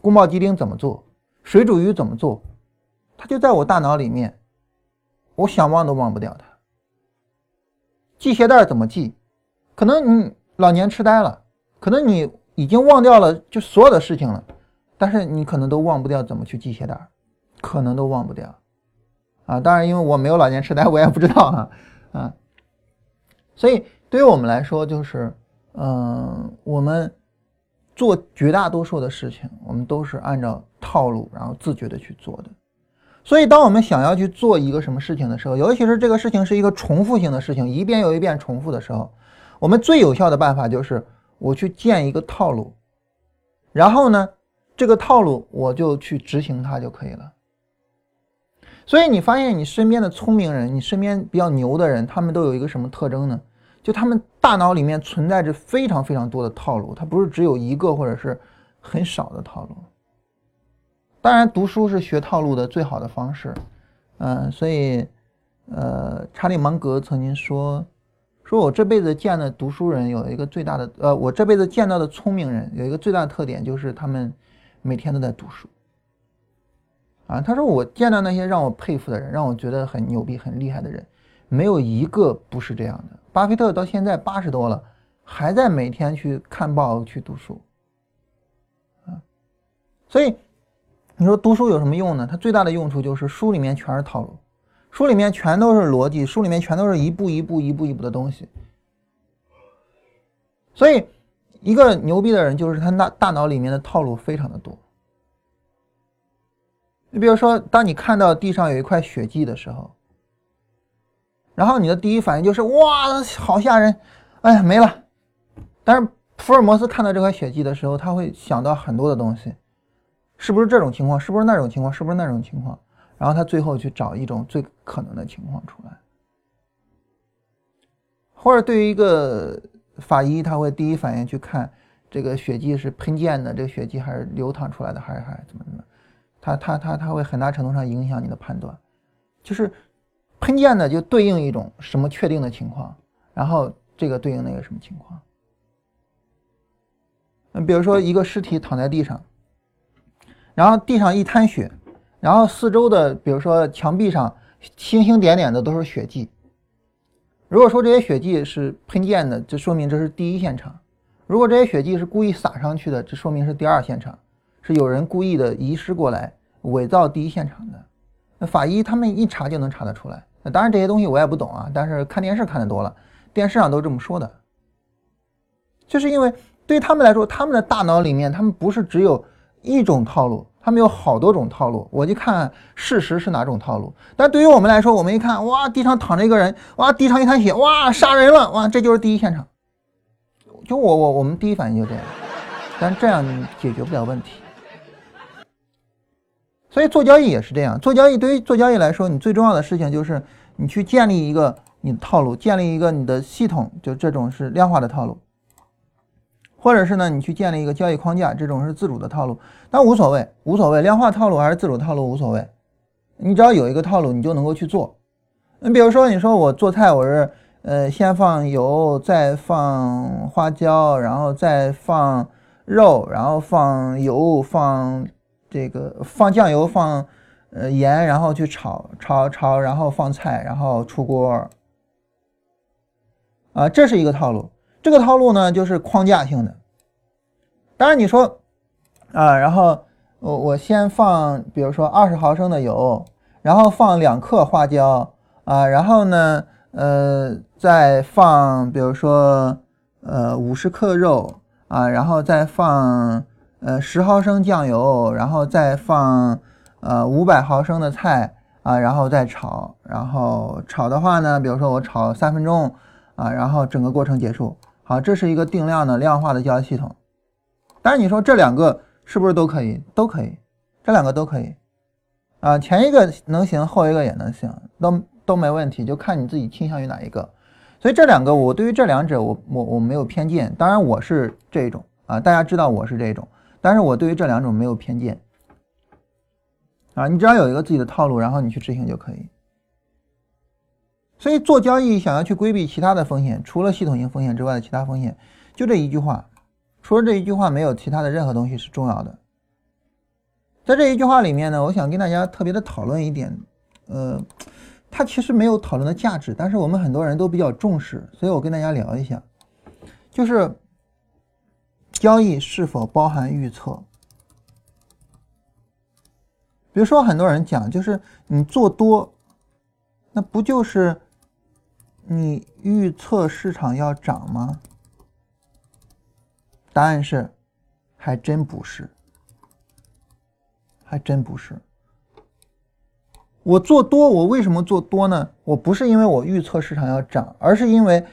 宫保鸡丁怎么做？水煮鱼怎么做？它就在我大脑里面。我想忘都忘不掉它。系鞋带怎么系？可能你老年痴呆了，可能你已经忘掉了就所有的事情了，但是你可能都忘不掉怎么去系鞋带，可能都忘不掉。啊，当然因为我没有老年痴呆，我也不知道哈。啊，所以对于我们来说，就是，嗯，我们做绝大多数的事情，我们都是按照套路，然后自觉的去做的。所以，当我们想要去做一个什么事情的时候，尤其是这个事情是一个重复性的事情，一遍又一遍重复的时候，我们最有效的办法就是我去建一个套路，然后呢，这个套路我就去执行它就可以了。所以你发现你身边的聪明人，你身边比较牛的人，他们都有一个什么特征呢？就他们大脑里面存在着非常非常多的套路，它不是只有一个或者是很少的套路。当然，读书是学套路的最好的方式，嗯，所以，呃，查理芒格曾经说，说我这辈子见的读书人有一个最大的，呃，我这辈子见到的聪明人有一个最大的特点，就是他们每天都在读书。啊，他说我见到那些让我佩服的人，让我觉得很牛逼、很厉害的人，没有一个不是这样的。巴菲特到现在八十多了，还在每天去看报、去读书。啊，所以你说读书有什么用呢？它最大的用处就是书里面全是套路，书里面全都是逻辑，书里面全都是一步一步、一步一步的东西。所以，一个牛逼的人就是他那大脑里面的套路非常的多。你比如说，当你看到地上有一块血迹的时候，然后你的第一反应就是哇，好吓人，哎呀没了。但是福尔摩斯看到这块血迹的时候，他会想到很多的东西，是不是这种情况？是不是那种情况？是不是那种情况？然后他最后去找一种最可能的情况出来。或者对于一个法医，他会第一反应去看这个血迹是喷溅的，这个血迹还是流淌出来的，还是还是怎么怎么。他他他他会很大程度上影响你的判断，就是喷溅的就对应一种什么确定的情况，然后这个对应那个什么情况。嗯，比如说一个尸体躺在地上，然后地上一滩血，然后四周的比如说墙壁上星星点点的都是血迹。如果说这些血迹是喷溅的，就说明这是第一现场；如果这些血迹是故意撒上去的，这说明是第二现场。是有人故意的遗失过来，伪造第一现场的。那法医他们一查就能查得出来。那当然这些东西我也不懂啊，但是看电视看的多了，电视上都这么说的。就是因为对他们来说，他们的大脑里面他们不是只有一种套路，他们有好多种套路。我就看事实是哪种套路。但对于我们来说，我们一看，哇，地上躺着一个人，哇，地上一滩血，哇，杀人了，哇，这就是第一现场。就我我我们第一反应就这样，但这样解决不了问题。所以做交易也是这样，做交易对于做交易来说，你最重要的事情就是你去建立一个你的套路，建立一个你的系统，就这种是量化的套路，或者是呢，你去建立一个交易框架，这种是自主的套路。但无所谓，无所谓，量化套路还是自主套路无所谓，你只要有一个套路，你就能够去做。你比如说，你说我做菜，我是呃先放油，再放花椒，然后再放肉，然后放油，放。这个放酱油，放呃盐，然后去炒炒炒，然后放菜，然后出锅。啊，这是一个套路。这个套路呢，就是框架性的。当然你说啊，然后我我先放，比如说二十毫升的油，然后放两克花椒啊，然后呢，呃，再放，比如说呃五十克肉啊，然后再放。呃，十毫升酱油，然后再放呃五百毫升的菜啊，然后再炒，然后炒的话呢，比如说我炒三分钟啊，然后整个过程结束。好，这是一个定量的量化的交易系统。但是你说这两个是不是都可以？都可以，这两个都可以啊。前一个能行，后一个也能行，都都没问题，就看你自己倾向于哪一个。所以这两个，我对于这两者，我我我没有偏见。当然我是这一种啊，大家知道我是这一种。但是我对于这两种没有偏见，啊，你只要有一个自己的套路，然后你去执行就可以。所以做交易想要去规避其他的风险，除了系统性风险之外的其他风险，就这一句话，除了这一句话，没有其他的任何东西是重要的。在这一句话里面呢，我想跟大家特别的讨论一点，呃，它其实没有讨论的价值，但是我们很多人都比较重视，所以我跟大家聊一下，就是。交易是否包含预测？比如说，很多人讲，就是你做多，那不就是你预测市场要涨吗？答案是，还真不是，还真不是。我做多，我为什么做多呢？我不是因为我预测市场要涨，而是因为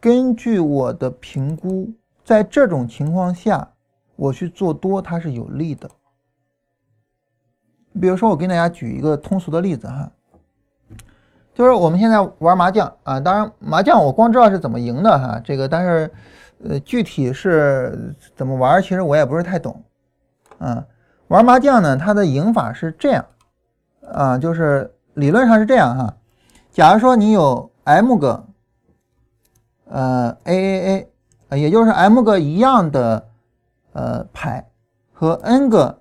根据我的评估。在这种情况下，我去做多，它是有利的。比如说，我跟大家举一个通俗的例子哈，就是我们现在玩麻将啊，当然麻将我光知道是怎么赢的哈，这个但是呃具体是怎么玩，其实我也不是太懂啊。玩麻将呢，它的赢法是这样啊，就是理论上是这样哈。假如说你有 m 个呃 A A A，也就是 M 个一样的呃牌和 N 个，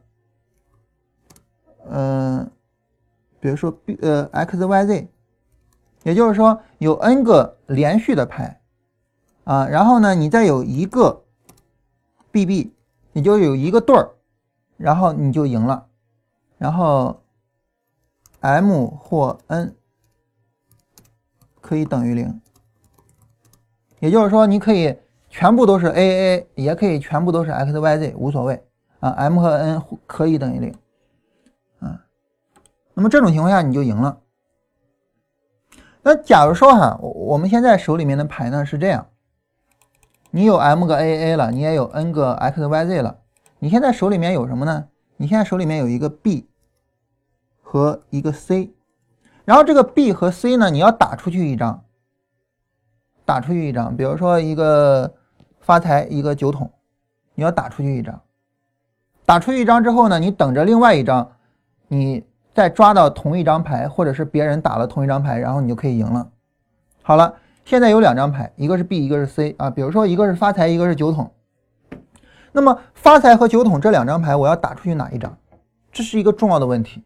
嗯，比如说 B 呃 X Y Z，也就是说有 N 个连续的牌啊，然后呢，你再有一个 B B，你就有一个对儿，然后你就赢了，然后 M 或 N 可以等于零。也就是说，你可以全部都是 A A，也可以全部都是 X Y Z，无所谓啊。M 和 N 可以等于零啊。那么这种情况下你就赢了。那假如说哈，我我们现在手里面的牌呢是这样，你有 M 个 A A 了，你也有 N 个 X Y Z 了，你现在手里面有什么呢？你现在手里面有一个 B 和一个 C，然后这个 B 和 C 呢，你要打出去一张。打出去一张，比如说一个发财，一个酒桶，你要打出去一张。打出去一张之后呢，你等着另外一张，你再抓到同一张牌，或者是别人打了同一张牌，然后你就可以赢了。好了，现在有两张牌，一个是 B，一个是 C 啊。比如说一个是发财，一个是酒桶。那么发财和酒桶这两张牌，我要打出去哪一张？这是一个重要的问题。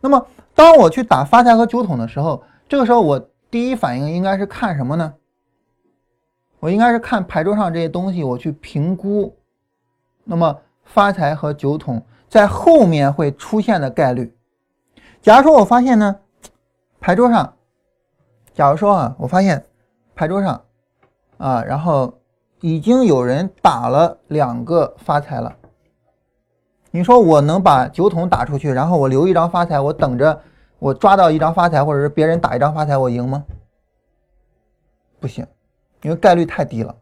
那么当我去打发财和酒桶的时候，这个时候我。第一反应应该是看什么呢？我应该是看牌桌上这些东西，我去评估，那么发财和酒桶在后面会出现的概率。假如说我发现呢，牌桌上，假如说啊，我发现牌桌上啊，然后已经有人打了两个发财了，你说我能把酒桶打出去，然后我留一张发财，我等着。我抓到一张发财，或者是别人打一张发财，我赢吗？不行，因为概率太低了，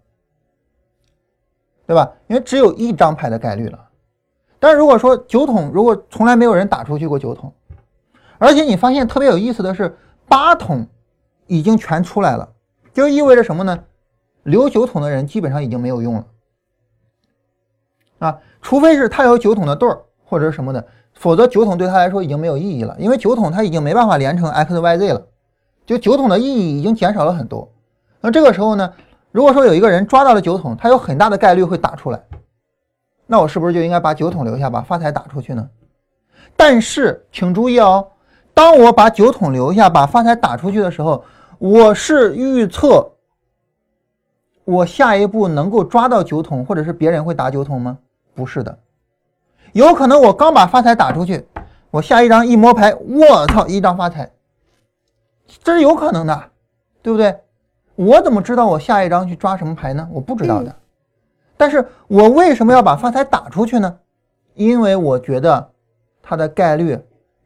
对吧？因为只有一张牌的概率了。但是如果说酒桶，如果从来没有人打出去过酒桶，而且你发现特别有意思的是，八筒已经全出来了，就意味着什么呢？留酒桶的人基本上已经没有用了啊，除非是他有酒桶的对儿或者什么的。否则酒桶对他来说已经没有意义了，因为酒桶他已经没办法连成 x y z 了，就酒桶的意义已经减少了很多。那这个时候呢，如果说有一个人抓到了酒桶，他有很大的概率会打出来，那我是不是就应该把酒桶留下，把发财打出去呢？但是请注意哦，当我把酒桶留下，把发财打出去的时候，我是预测我下一步能够抓到酒桶，或者是别人会打酒桶吗？不是的。有可能我刚把发财打出去，我下一张一摸牌，我操，一张发财，这是有可能的，对不对？我怎么知道我下一张去抓什么牌呢？我不知道的。但是我为什么要把发财打出去呢？因为我觉得它的概率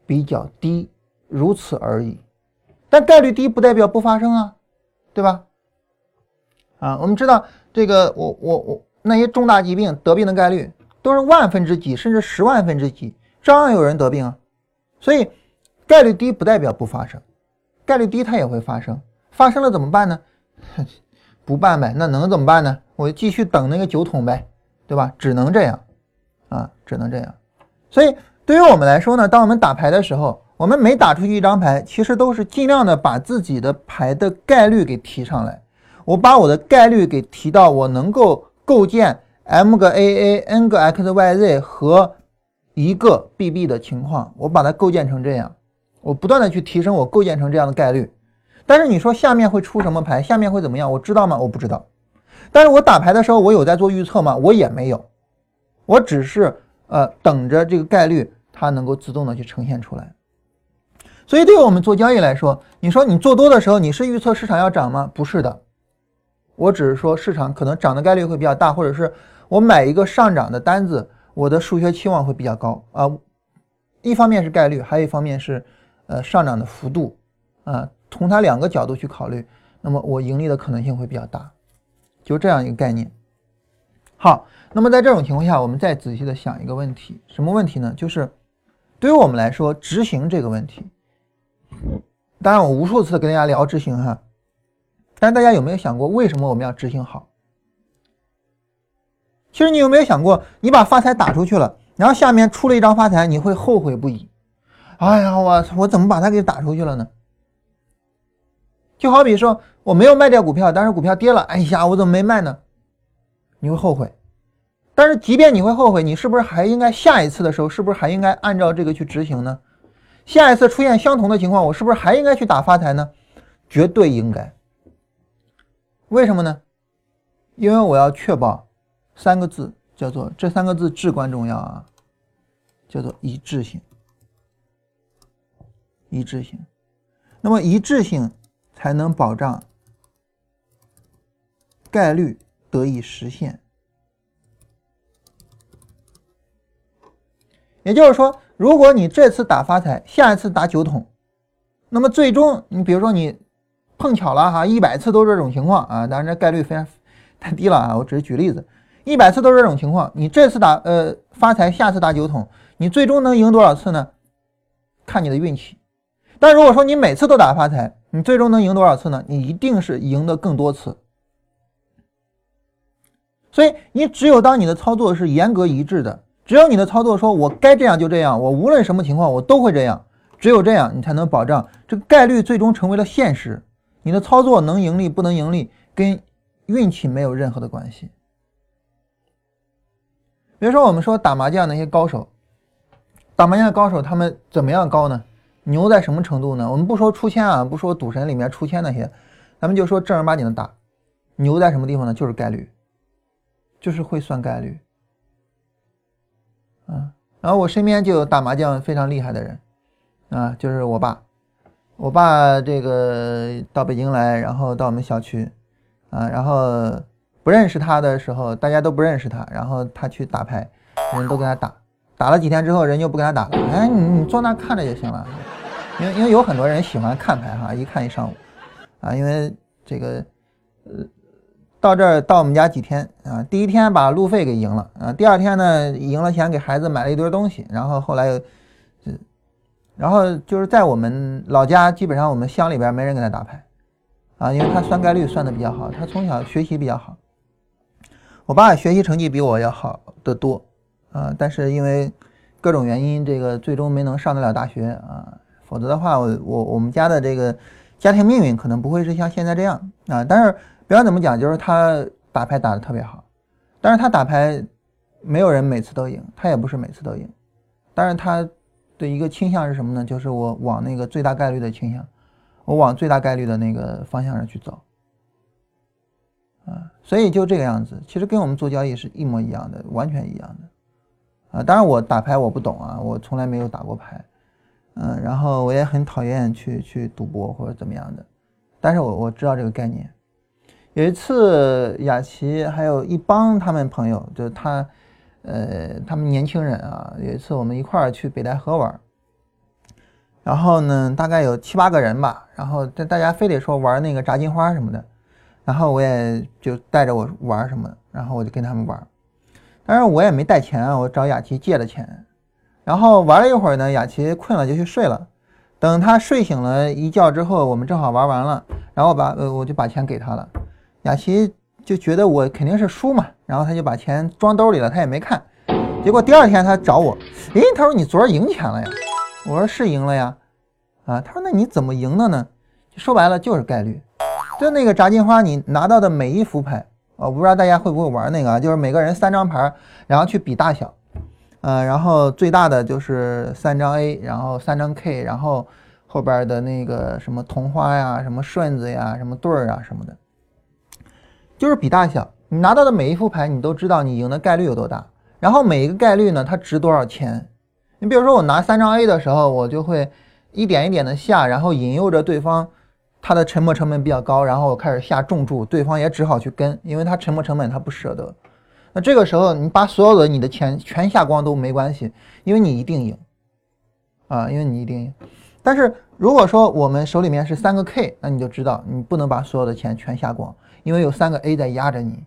比较低，如此而已。但概率低不代表不发生啊，对吧？啊，我们知道这个，我我我那些重大疾病得病的概率。都是万分之几，甚至十万分之几，照样有人得病啊。所以概率低不代表不发生，概率低它也会发生。发生了怎么办呢？不办呗，那能怎么办呢？我继续等那个酒桶呗，对吧？只能这样啊，只能这样。所以对于我们来说呢，当我们打牌的时候，我们每打出去一张牌，其实都是尽量的把自己的牌的概率给提上来。我把我的概率给提到我能够构建。m 个 a a n 个 x y z 和一个 b b 的情况，我把它构建成这样，我不断的去提升我构建成这样的概率。但是你说下面会出什么牌，下面会怎么样？我知道吗？我不知道。但是我打牌的时候，我有在做预测吗？我也没有，我只是呃等着这个概率它能够自动的去呈现出来。所以对于我们做交易来说，你说你做多的时候，你是预测市场要涨吗？不是的，我只是说市场可能涨的概率会比较大，或者是。我买一个上涨的单子，我的数学期望会比较高啊。一方面是概率，还有一方面是呃上涨的幅度啊。从它两个角度去考虑，那么我盈利的可能性会比较大，就这样一个概念。好，那么在这种情况下，我们再仔细的想一个问题，什么问题呢？就是对于我们来说，执行这个问题。当然，我无数次跟大家聊执行哈，但是大家有没有想过，为什么我们要执行好？其实你有没有想过，你把发财打出去了，然后下面出了一张发财，你会后悔不已。哎呀，我我怎么把它给打出去了呢？就好比说，我没有卖掉股票，但是股票跌了，哎呀，我怎么没卖呢？你会后悔。但是即便你会后悔，你是不是还应该下一次的时候，是不是还应该按照这个去执行呢？下一次出现相同的情况，我是不是还应该去打发财呢？绝对应该。为什么呢？因为我要确保三个字，叫做这三个字至关重要啊，叫做一致性。一致性，那么一致性才能保障概率得以实现。也就是说，如果你这次打发财，下一次打九筒，那么最终你比如说你碰巧了哈，一百次都是这种情况啊，当然这概率非常太低了啊，我只是举例子，一百次都是这种情况，你这次打呃发财，下次打九筒，你最终能赢多少次呢？看你的运气。但如果说你每次都打发财，你最终能赢多少次呢？你一定是赢得更多次。所以你只有当你的操作是严格一致的，只有你的操作说我该这样就这样，我无论什么情况我都会这样，只有这样你才能保障这个概率最终成为了现实。你的操作能盈利不能盈利，跟运气没有任何的关系。比如说我们说打麻将那些高手，打麻将高手他们怎么样高呢？牛在什么程度呢？我们不说出千啊，不说赌神里面出千那些，咱们就说正儿八经的打。牛在什么地方呢？就是概率，就是会算概率。啊，然后我身边就有打麻将非常厉害的人，啊，就是我爸。我爸这个到北京来，然后到我们小区，啊，然后不认识他的时候，大家都不认识他，然后他去打牌，人都跟他打，打了几天之后，人就不跟他打了。哎，你你坐那看着就行了。因为因为有很多人喜欢看牌哈，一看一上午，啊，因为这个，呃，到这儿到我们家几天啊，第一天把路费给赢了啊，第二天呢赢了钱给孩子买了一堆东西，然后后来又，然后就是在我们老家，基本上我们乡里边没人跟他打牌，啊，因为他算概率算的比较好，他从小学习比较好，我爸学习成绩比我要好得多，啊，但是因为各种原因，这个最终没能上得了大学啊。否则的话，我我我们家的这个家庭命运可能不会是像现在这样啊。但是不管怎么讲，就是他打牌打得特别好，但是他打牌没有人每次都赢，他也不是每次都赢。但是他的一个倾向是什么呢？就是我往那个最大概率的倾向，我往最大概率的那个方向上去走啊。所以就这个样子，其实跟我们做交易是一模一样的，完全一样的啊。当然我打牌我不懂啊，我从来没有打过牌。嗯，然后我也很讨厌去去赌博或者怎么样的，但是我我知道这个概念。有一次，雅琪还有一帮他们朋友，就是他，呃，他们年轻人啊，有一次我们一块儿去北戴河玩，然后呢，大概有七八个人吧，然后这大家非得说玩那个炸金花什么的，然后我也就带着我玩什么，然后我就跟他们玩，当然我也没带钱啊，我找雅琪借的钱。然后玩了一会儿呢，雅琪困了就去睡了。等他睡醒了一觉之后，我们正好玩完了，然后把呃我就把钱给他了。雅琪就觉得我肯定是输嘛，然后他就把钱装兜里了，他也没看。结果第二天他找我，诶，他说你昨儿赢钱了呀？我说是赢了呀。啊，他说那你怎么赢的呢？说白了就是概率。就那个炸金花，你拿到的每一副牌，我不知道大家会不会玩那个啊，就是每个人三张牌，然后去比大小。呃，然后最大的就是三张 A，然后三张 K，然后后边的那个什么同花呀、什么顺子呀、什么对儿啊什么的，就是比大小。你拿到的每一副牌，你都知道你赢的概率有多大。然后每一个概率呢，它值多少钱？你比如说我拿三张 A 的时候，我就会一点一点的下，然后引诱着对方，他的沉没成本比较高，然后开始下重注，对方也只好去跟，因为他沉没成本他不舍得。那这个时候，你把所有的你的钱全下光都没关系，因为你一定赢，啊，因为你一定赢。但是如果说我们手里面是三个 K，那你就知道你不能把所有的钱全下光，因为有三个 A 在压着你，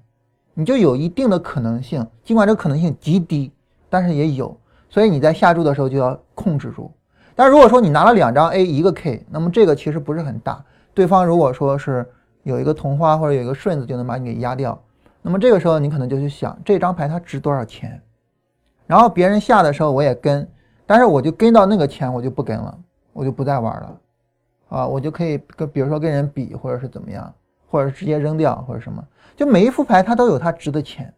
你就有一定的可能性，尽管这个可能性极低，但是也有，所以你在下注的时候就要控制住。但如果说你拿了两张 A 一个 K，那么这个其实不是很大，对方如果说是有一个同花或者有一个顺子就能把你给压掉。那么这个时候，你可能就去想这张牌它值多少钱，然后别人下的时候我也跟，但是我就跟到那个钱我就不跟了，我就不再玩了，啊，我就可以跟比如说跟人比或者是怎么样，或者直接扔掉或者什么。就每一副牌它都有它值的钱，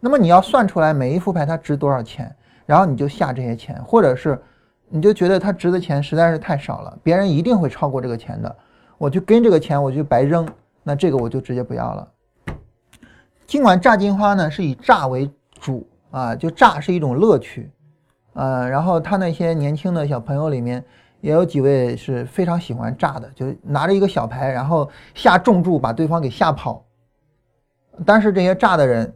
那么你要算出来每一副牌它值多少钱，然后你就下这些钱，或者是你就觉得它值的钱实在是太少了，别人一定会超过这个钱的，我就跟这个钱我就白扔，那这个我就直接不要了。尽管炸金花呢是以炸为主啊，就炸是一种乐趣，呃，然后他那些年轻的小朋友里面也有几位是非常喜欢炸的，就拿着一个小牌，然后下重注把对方给吓跑。但是这些炸的人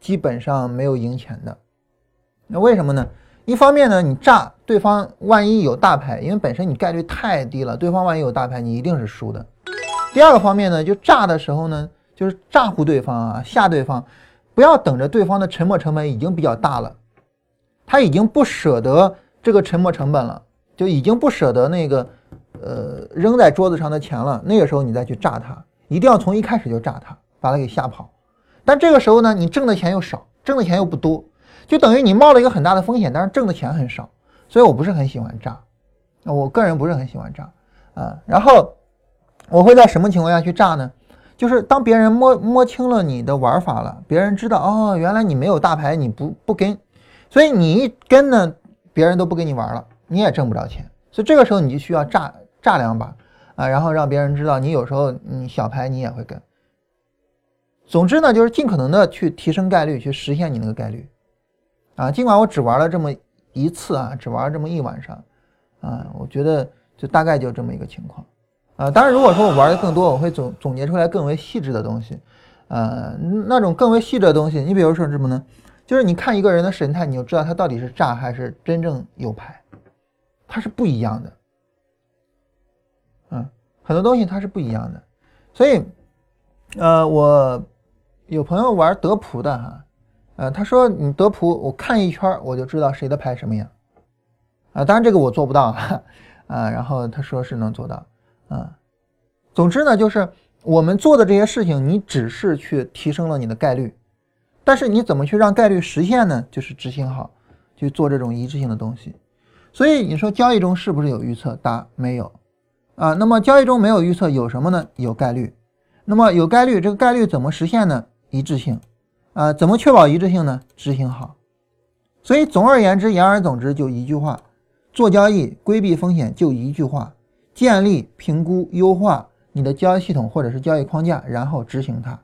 基本上没有赢钱的，那为什么呢？一方面呢，你炸对方万一有大牌，因为本身你概率太低了，对方万一有大牌，你一定是输的。第二个方面呢，就炸的时候呢。就是诈唬对方啊，吓对方，不要等着对方的沉没成本已经比较大了，他已经不舍得这个沉没成本了，就已经不舍得那个呃扔在桌子上的钱了。那个时候你再去炸他，一定要从一开始就炸他，把他给吓跑。但这个时候呢，你挣的钱又少，挣的钱又不多，就等于你冒了一个很大的风险，但是挣的钱很少。所以我不是很喜欢炸，我个人不是很喜欢炸啊。然后我会在什么情况下去炸呢？就是当别人摸摸清了你的玩法了，别人知道哦，原来你没有大牌，你不不跟，所以你一跟呢，别人都不跟你玩了，你也挣不着钱。所以这个时候你就需要炸炸两把啊，然后让别人知道你有时候你小牌你也会跟。总之呢，就是尽可能的去提升概率，去实现你那个概率啊。尽管我只玩了这么一次啊，只玩了这么一晚上啊，我觉得就大概就这么一个情况。啊，当然，如果说我玩的更多，我会总总结出来更为细致的东西，呃，那种更为细致的东西，你比如说什么呢？就是你看一个人的神态，你就知道他到底是炸还是真正有牌，它是不一样的。嗯，很多东西它是不一样的，所以，呃，我有朋友玩德扑的哈，呃，他说你德扑，我看一圈我就知道谁的牌什么样，啊，当然这个我做不到啊，然后他说是能做到。啊，总之呢，就是我们做的这些事情，你只是去提升了你的概率，但是你怎么去让概率实现呢？就是执行好，去做这种一致性的东西。所以你说交易中是不是有预测？答没有啊。那么交易中没有预测有什么呢？有概率。那么有概率，这个概率怎么实现呢？一致性啊，怎么确保一致性呢？执行好。所以总而言之，言而总之，就一句话：做交易规避风险，就一句话。建立、评估、优化你的交易系统或者是交易框架，然后执行它，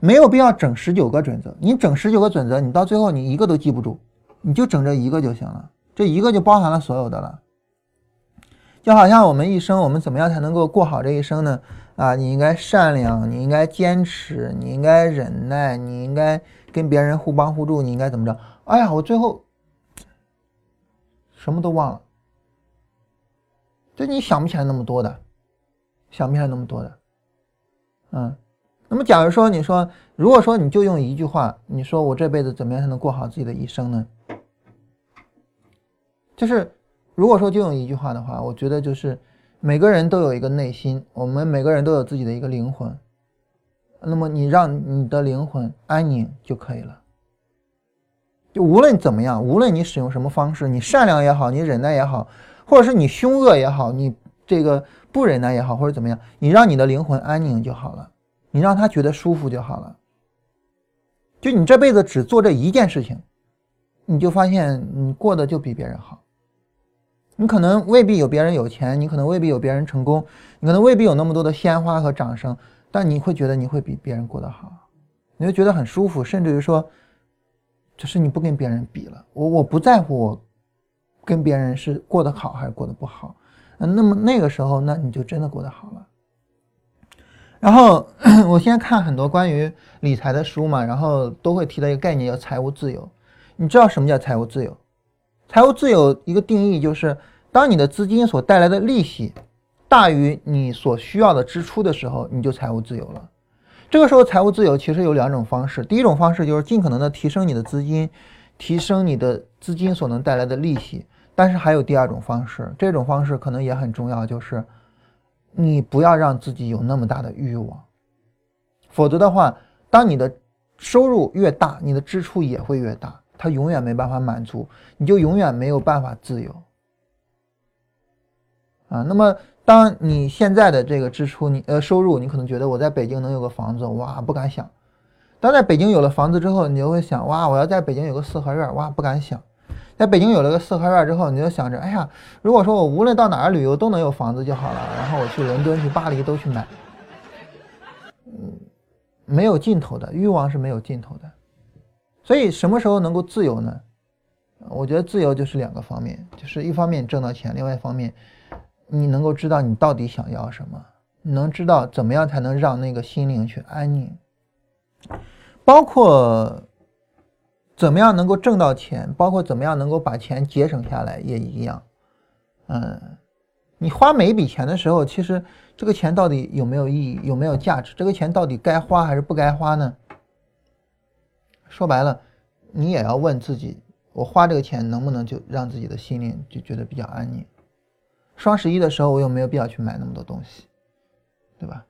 没有必要整十九个准则。你整十九个准则，你到最后你一个都记不住，你就整这一个就行了，这一个就包含了所有的了。就好像我们一生，我们怎么样才能够过好这一生呢？啊，你应该善良，你应该坚持，你应该忍耐，你应该跟别人互帮互助，你应该怎么着？哎呀，我最后什么都忘了。就你想不起来那么多的，想不起来那么多的，嗯，那么假如说你说，如果说你就用一句话，你说我这辈子怎么样才能过好自己的一生呢？就是如果说就用一句话的话，我觉得就是每个人都有一个内心，我们每个人都有自己的一个灵魂，那么你让你的灵魂安宁就可以了。就无论怎么样，无论你使用什么方式，你善良也好，你忍耐也好。或者是你凶恶也好，你这个不忍耐也好，或者怎么样，你让你的灵魂安宁就好了，你让他觉得舒服就好了。就你这辈子只做这一件事情，你就发现你过得就比别人好。你可能未必有别人有钱，你可能未必有别人成功，你可能未必有那么多的鲜花和掌声，但你会觉得你会比别人过得好，你会觉得很舒服，甚至于说，就是你不跟别人比了，我我不在乎我。跟别人是过得好还是过得不好？嗯，那么那个时候，那你就真的过得好了。然后 我现在看很多关于理财的书嘛，然后都会提到一个概念叫财务自由。你知道什么叫财务自由？财务自由一个定义就是，当你的资金所带来的利息大于你所需要的支出的时候，你就财务自由了。这个时候，财务自由其实有两种方式。第一种方式就是尽可能的提升你的资金，提升你的资金所能带来的利息。但是还有第二种方式，这种方式可能也很重要，就是你不要让自己有那么大的欲望，否则的话，当你的收入越大，你的支出也会越大，他永远没办法满足，你就永远没有办法自由。啊，那么当你现在的这个支出，你呃收入，你可能觉得我在北京能有个房子，哇，不敢想。当在北京有了房子之后，你就会想，哇，我要在北京有个四合院，哇，不敢想。在北京有了个四合院之后，你就想着，哎呀，如果说我无论到哪儿旅游都能有房子就好了，然后我去伦敦、去巴黎都去买。嗯，没有尽头的欲望是没有尽头的。所以什么时候能够自由呢？我觉得自由就是两个方面，就是一方面挣到钱，另外一方面。你能够知道你到底想要什么，你能知道怎么样才能让那个心灵去安宁，包括怎么样能够挣到钱，包括怎么样能够把钱节省下来也一样。嗯，你花每一笔钱的时候，其实这个钱到底有没有意义，有没有价值？这个钱到底该花还是不该花呢？说白了，你也要问自己：我花这个钱能不能就让自己的心灵就觉得比较安宁？双十一的时候，我有没有必要去买那么多东西，对吧？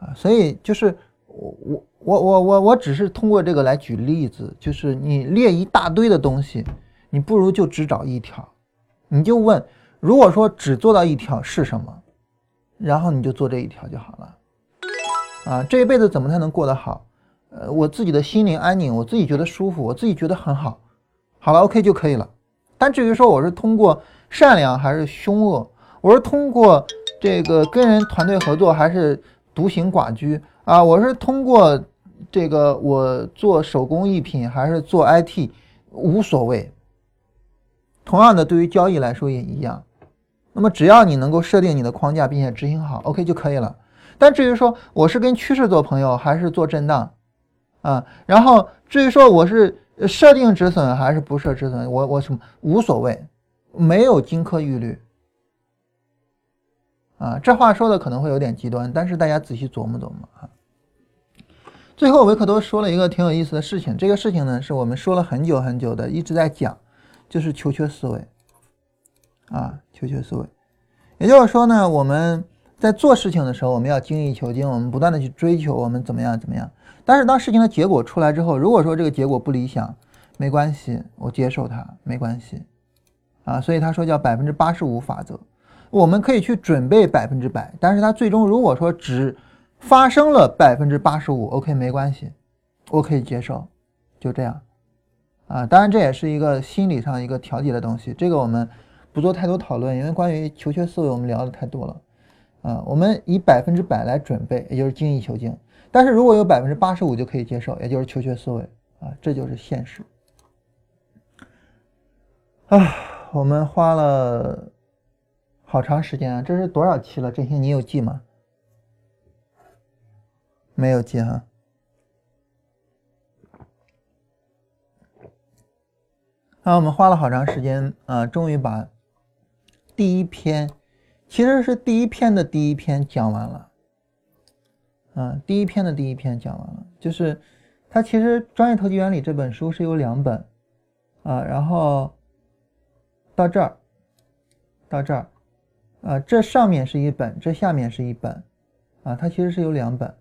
啊，所以就是我我我我我我只是通过这个来举例子，就是你列一大堆的东西，你不如就只找一条，你就问，如果说只做到一条是什么，然后你就做这一条就好了。啊，这一辈子怎么才能过得好？呃，我自己的心灵安宁，我自己觉得舒服，我自己觉得很好，好了，OK 就可以了。但至于说我是通过。善良还是凶恶？我是通过这个跟人团队合作，还是独行寡居啊？我是通过这个我做手工艺品，还是做 IT，无所谓。同样的，对于交易来说也一样。那么只要你能够设定你的框架，并且执行好，OK 就可以了。但至于说我是跟趋势做朋友，还是做震荡啊？然后至于说我是设定止损还是不设止损，我我什么无所谓。没有金科玉律啊，这话说的可能会有点极端，但是大家仔细琢磨琢磨啊。最后维克多说了一个挺有意思的事情，这个事情呢是我们说了很久很久的，一直在讲，就是求缺思维啊，求缺思维。也就是说呢，我们在做事情的时候，我们要精益求精，我们不断的去追求我们怎么样怎么样。但是当事情的结果出来之后，如果说这个结果不理想，没关系，我接受它，没关系。啊，所以他说叫百分之八十五法则，我们可以去准备百分之百，但是它最终如果说只发生了百分之八十五，OK 没关系，我可以接受，就这样。啊，当然这也是一个心理上一个调节的东西，这个我们不做太多讨论，因为关于求学思维我们聊的太多了。啊，我们以百分之百来准备，也就是精益求精。但是如果有百分之八十五就可以接受，也就是求学思维啊，这就是现实。啊。我们花了好长时间啊！这是多少期了？这些你有记吗？没有记哈。啊，我们花了好长时间啊，终于把第一篇，其实是第一篇的第一篇讲完了。啊，第一篇的第一篇讲完了，就是它其实《专业投机原理》这本书是有两本啊，然后。到这儿，到这儿，啊，这上面是一本，这下面是一本，啊，它其实是有两本。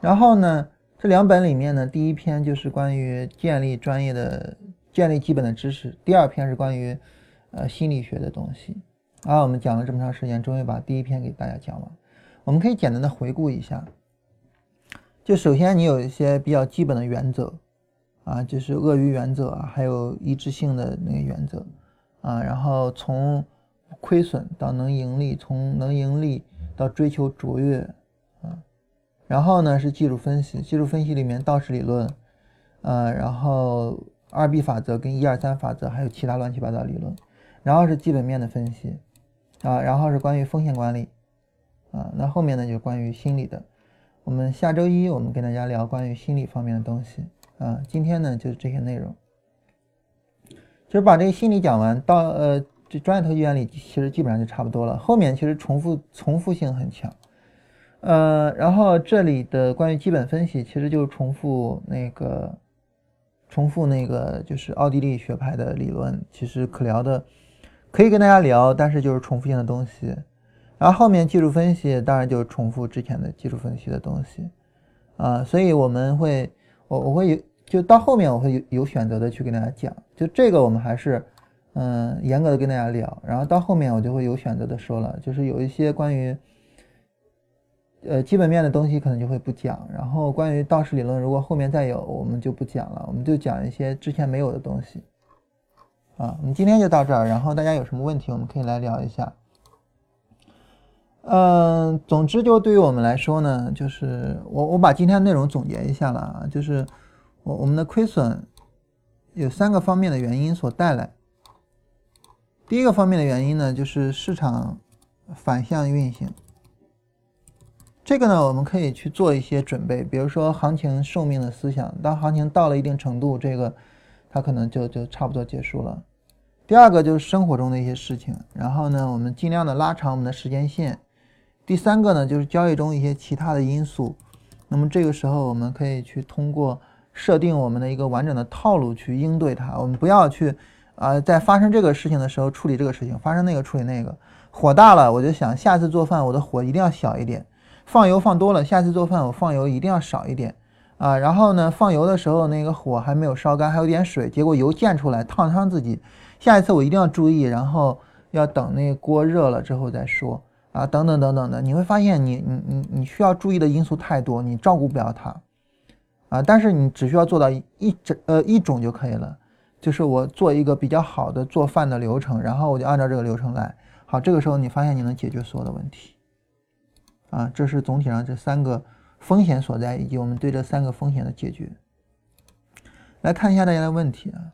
然后呢，这两本里面呢，第一篇就是关于建立专业的、建立基本的知识，第二篇是关于呃心理学的东西。啊，我们讲了这么长时间，终于把第一篇给大家讲完。我们可以简单的回顾一下，就首先你有一些比较基本的原则。啊，就是鳄鱼原则啊，还有一致性的那个原则啊，然后从亏损到能盈利，从能盈利到追求卓越啊，然后呢是技术分析，技术分析里面道氏理论，呃，然后二 B 法则跟一二三法则，还有其他乱七八糟理论，然后是基本面的分析啊，然后是关于风险管理啊，那后面呢就关于心理的，我们下周一我们跟大家聊关于心理方面的东西。啊，今天呢就是这些内容，就是把这个心理讲完，到呃这专业投机原理其实基本上就差不多了。后面其实重复重复性很强，呃，然后这里的关于基本分析其实就是重复那个重复那个就是奥地利学派的理论，其实可聊的可以跟大家聊，但是就是重复性的东西。然后后面技术分析当然就重复之前的技术分析的东西啊，所以我们会。我我会有就到后面我会有有选择的去跟大家讲，就这个我们还是，嗯，严格的跟大家聊，然后到后面我就会有选择的说了，就是有一些关于呃基本面的东西可能就会不讲，然后关于道氏理论，如果后面再有，我们就不讲了，我们就讲一些之前没有的东西。啊，我们今天就到这儿，然后大家有什么问题，我们可以来聊一下。嗯，总之就对于我们来说呢，就是我我把今天内容总结一下了啊，就是我我们的亏损有三个方面的原因所带来。第一个方面的原因呢，就是市场反向运行。这个呢，我们可以去做一些准备，比如说行情寿命的思想，当行情到了一定程度，这个。它可能就就差不多结束了。第二个就是生活中的一些事情，然后呢，我们尽量的拉长我们的时间线。第三个呢，就是交易中一些其他的因素。那么这个时候，我们可以去通过设定我们的一个完整的套路去应对它。我们不要去啊，在发生这个事情的时候处理这个事情，发生那个处理那个。火大了，我就想下次做饭我的火一定要小一点。放油放多了，下次做饭我放油一定要少一点。啊，然后呢，放油的时候那个火还没有烧干，还有点水，结果油溅出来烫伤自己。下一次我一定要注意，然后要等那锅热了之后再说啊，等等等等的，你会发现你你你你需要注意的因素太多，你照顾不了它啊。但是你只需要做到一整呃一种就可以了，就是我做一个比较好的做饭的流程，然后我就按照这个流程来。好，这个时候你发现你能解决所有的问题啊。这是总体上这三个。风险所在以及我们对这三个风险的解决，来看一下大家的问题啊。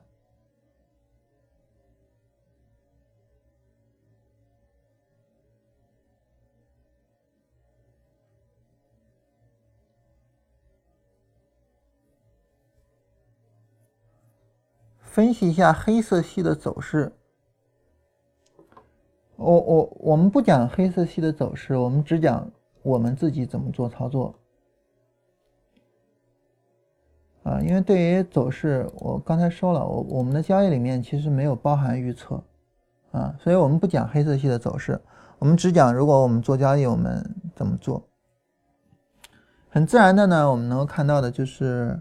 分析一下黑色系的走势。我我我们不讲黑色系的走势，我们只讲我们自己怎么做操作。啊，因为对于走势，我刚才说了，我我们的交易里面其实没有包含预测，啊，所以我们不讲黑色系的走势，我们只讲如果我们做交易，我们怎么做。很自然的呢，我们能够看到的就是，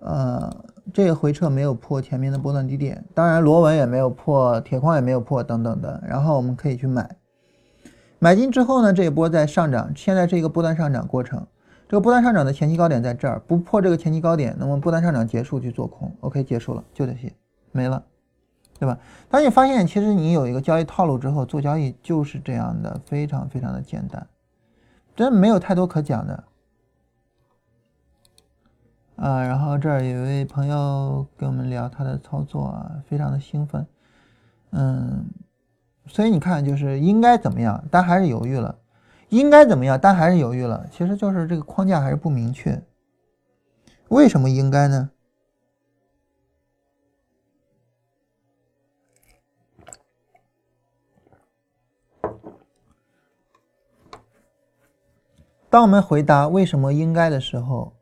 呃，这个回撤没有破前面的波段低点，当然螺纹也没有破，铁矿也没有破，等等的，然后我们可以去买，买进之后呢，这一波在上涨，现在是一个波段上涨过程。这个波段上涨的前期高点在这儿，不破这个前期高点，那么波段上涨结束去做空，OK，结束了，就这些，没了，对吧？当你发现其实你有一个交易套路之后，做交易就是这样的，非常非常的简单，真没有太多可讲的。啊，然后这儿有位朋友跟我们聊他的操作啊，非常的兴奋，嗯，所以你看就是应该怎么样，但还是犹豫了。应该怎么样？但还是犹豫了。其实就是这个框架还是不明确。为什么应该呢？当我们回答为什么应该的时候，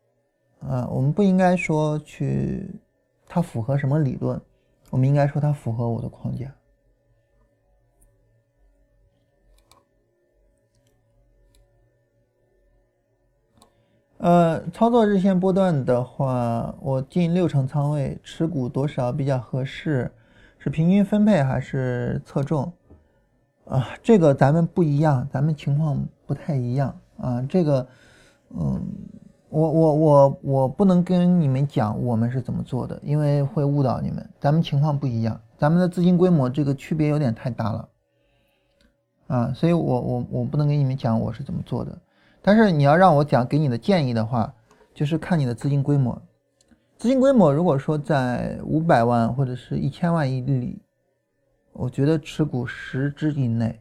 啊，我们不应该说去它符合什么理论，我们应该说它符合我的框架。呃，操作日线波段的话，我进六成仓位，持股多少比较合适？是平均分配还是侧重？啊，这个咱们不一样，咱们情况不太一样啊。这个，嗯，我我我我不能跟你们讲我们是怎么做的，因为会误导你们。咱们情况不一样，咱们的资金规模这个区别有点太大了啊，所以我我我不能给你们讲我是怎么做的。但是你要让我讲给你的建议的话，就是看你的资金规模。资金规模如果说在五百万或者是一千万以里，我觉得持股十只以内；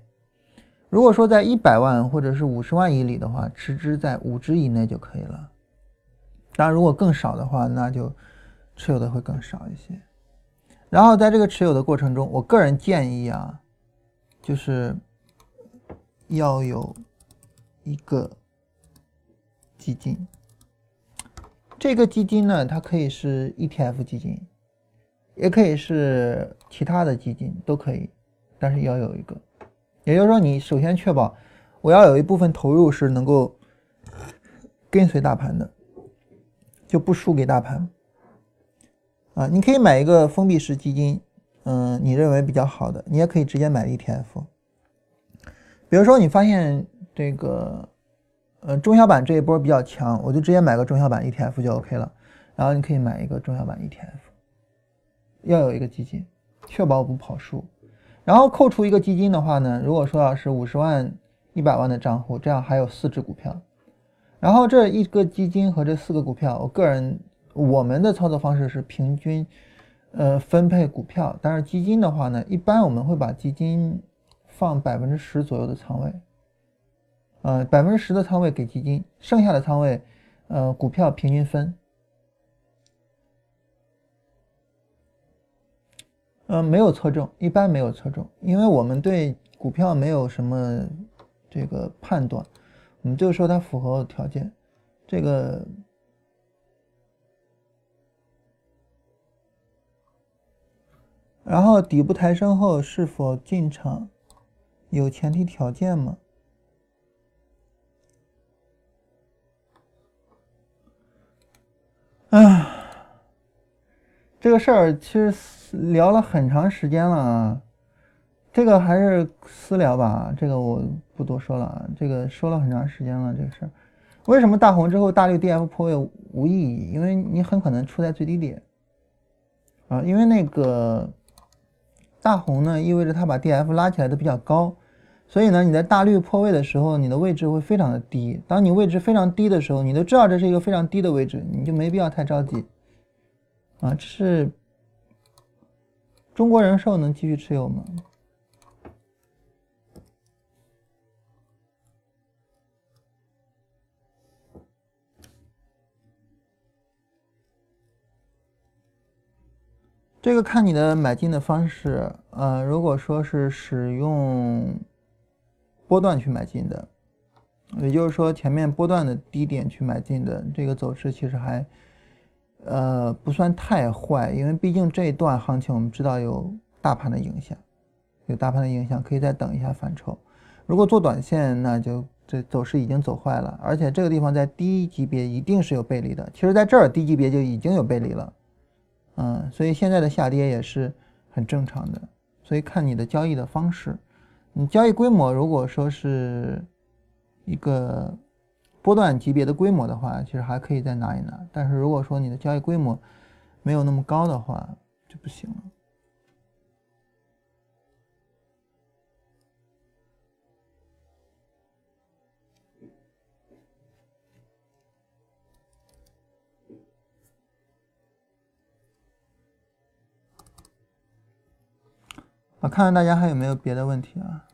如果说在一百万或者是五十万以里的话，持之在五只以内就可以了。当然，如果更少的话，那就持有的会更少一些。然后在这个持有的过程中，我个人建议啊，就是要有一个。基金，这个基金呢，它可以是 ETF 基金，也可以是其他的基金，都可以，但是要有一个。也就是说，你首先确保我要有一部分投入是能够跟随大盘的，就不输给大盘。啊，你可以买一个封闭式基金，嗯，你认为比较好的，你也可以直接买 ETF。比如说，你发现这个，呃，中小板这一波比较强，我就直接买个中小板 ETF 就 OK 了。然后你可以买一个中小板 ETF，要有一个基金，确保不跑输。然后扣除一个基金的话呢，如果说要是五十万、一百万的账户，这样还有四只股票。然后这一个基金和这四个股票，我个人我们的操作方式是平均，呃，分配股票。但是基金的话呢，一般我们会把基金放百分之十左右的仓位，呃，百分之十的仓位给基金，剩下的仓位，呃，股票平均分。呃，没有侧重，一般没有侧重，因为我们对股票没有什么这个判断。你就说它符合条件，这个，然后底部抬升后是否进场，有前提条件吗？啊，这个事儿其实聊了很长时间了啊。这个还是私聊吧，这个我不多说了。这个说了很长时间了，这个事儿，为什么大红之后大绿 D F 破位无意义？因为你很可能处在最低点啊，因为那个大红呢，意味着它把 D F 拉起来的比较高，所以呢，你在大绿破位的时候，你的位置会非常的低。当你位置非常低的时候，你都知道这是一个非常低的位置，你就没必要太着急啊。这是中国人寿能继续持有吗？这个看你的买进的方式，呃，如果说是使用波段去买进的，也就是说前面波段的低点去买进的，这个走势其实还，呃，不算太坏，因为毕竟这一段行情我们知道有大盘的影响，有大盘的影响，可以再等一下反抽。如果做短线，那就这走势已经走坏了，而且这个地方在低级别一定是有背离的，其实在这儿低级别就已经有背离了。嗯，所以现在的下跌也是很正常的，所以看你的交易的方式，你交易规模如果说是一个波段级别的规模的话，其实还可以再拿一拿，但是如果说你的交易规模没有那么高的话，就不行了。啊，看看大家还有没有别的问题啊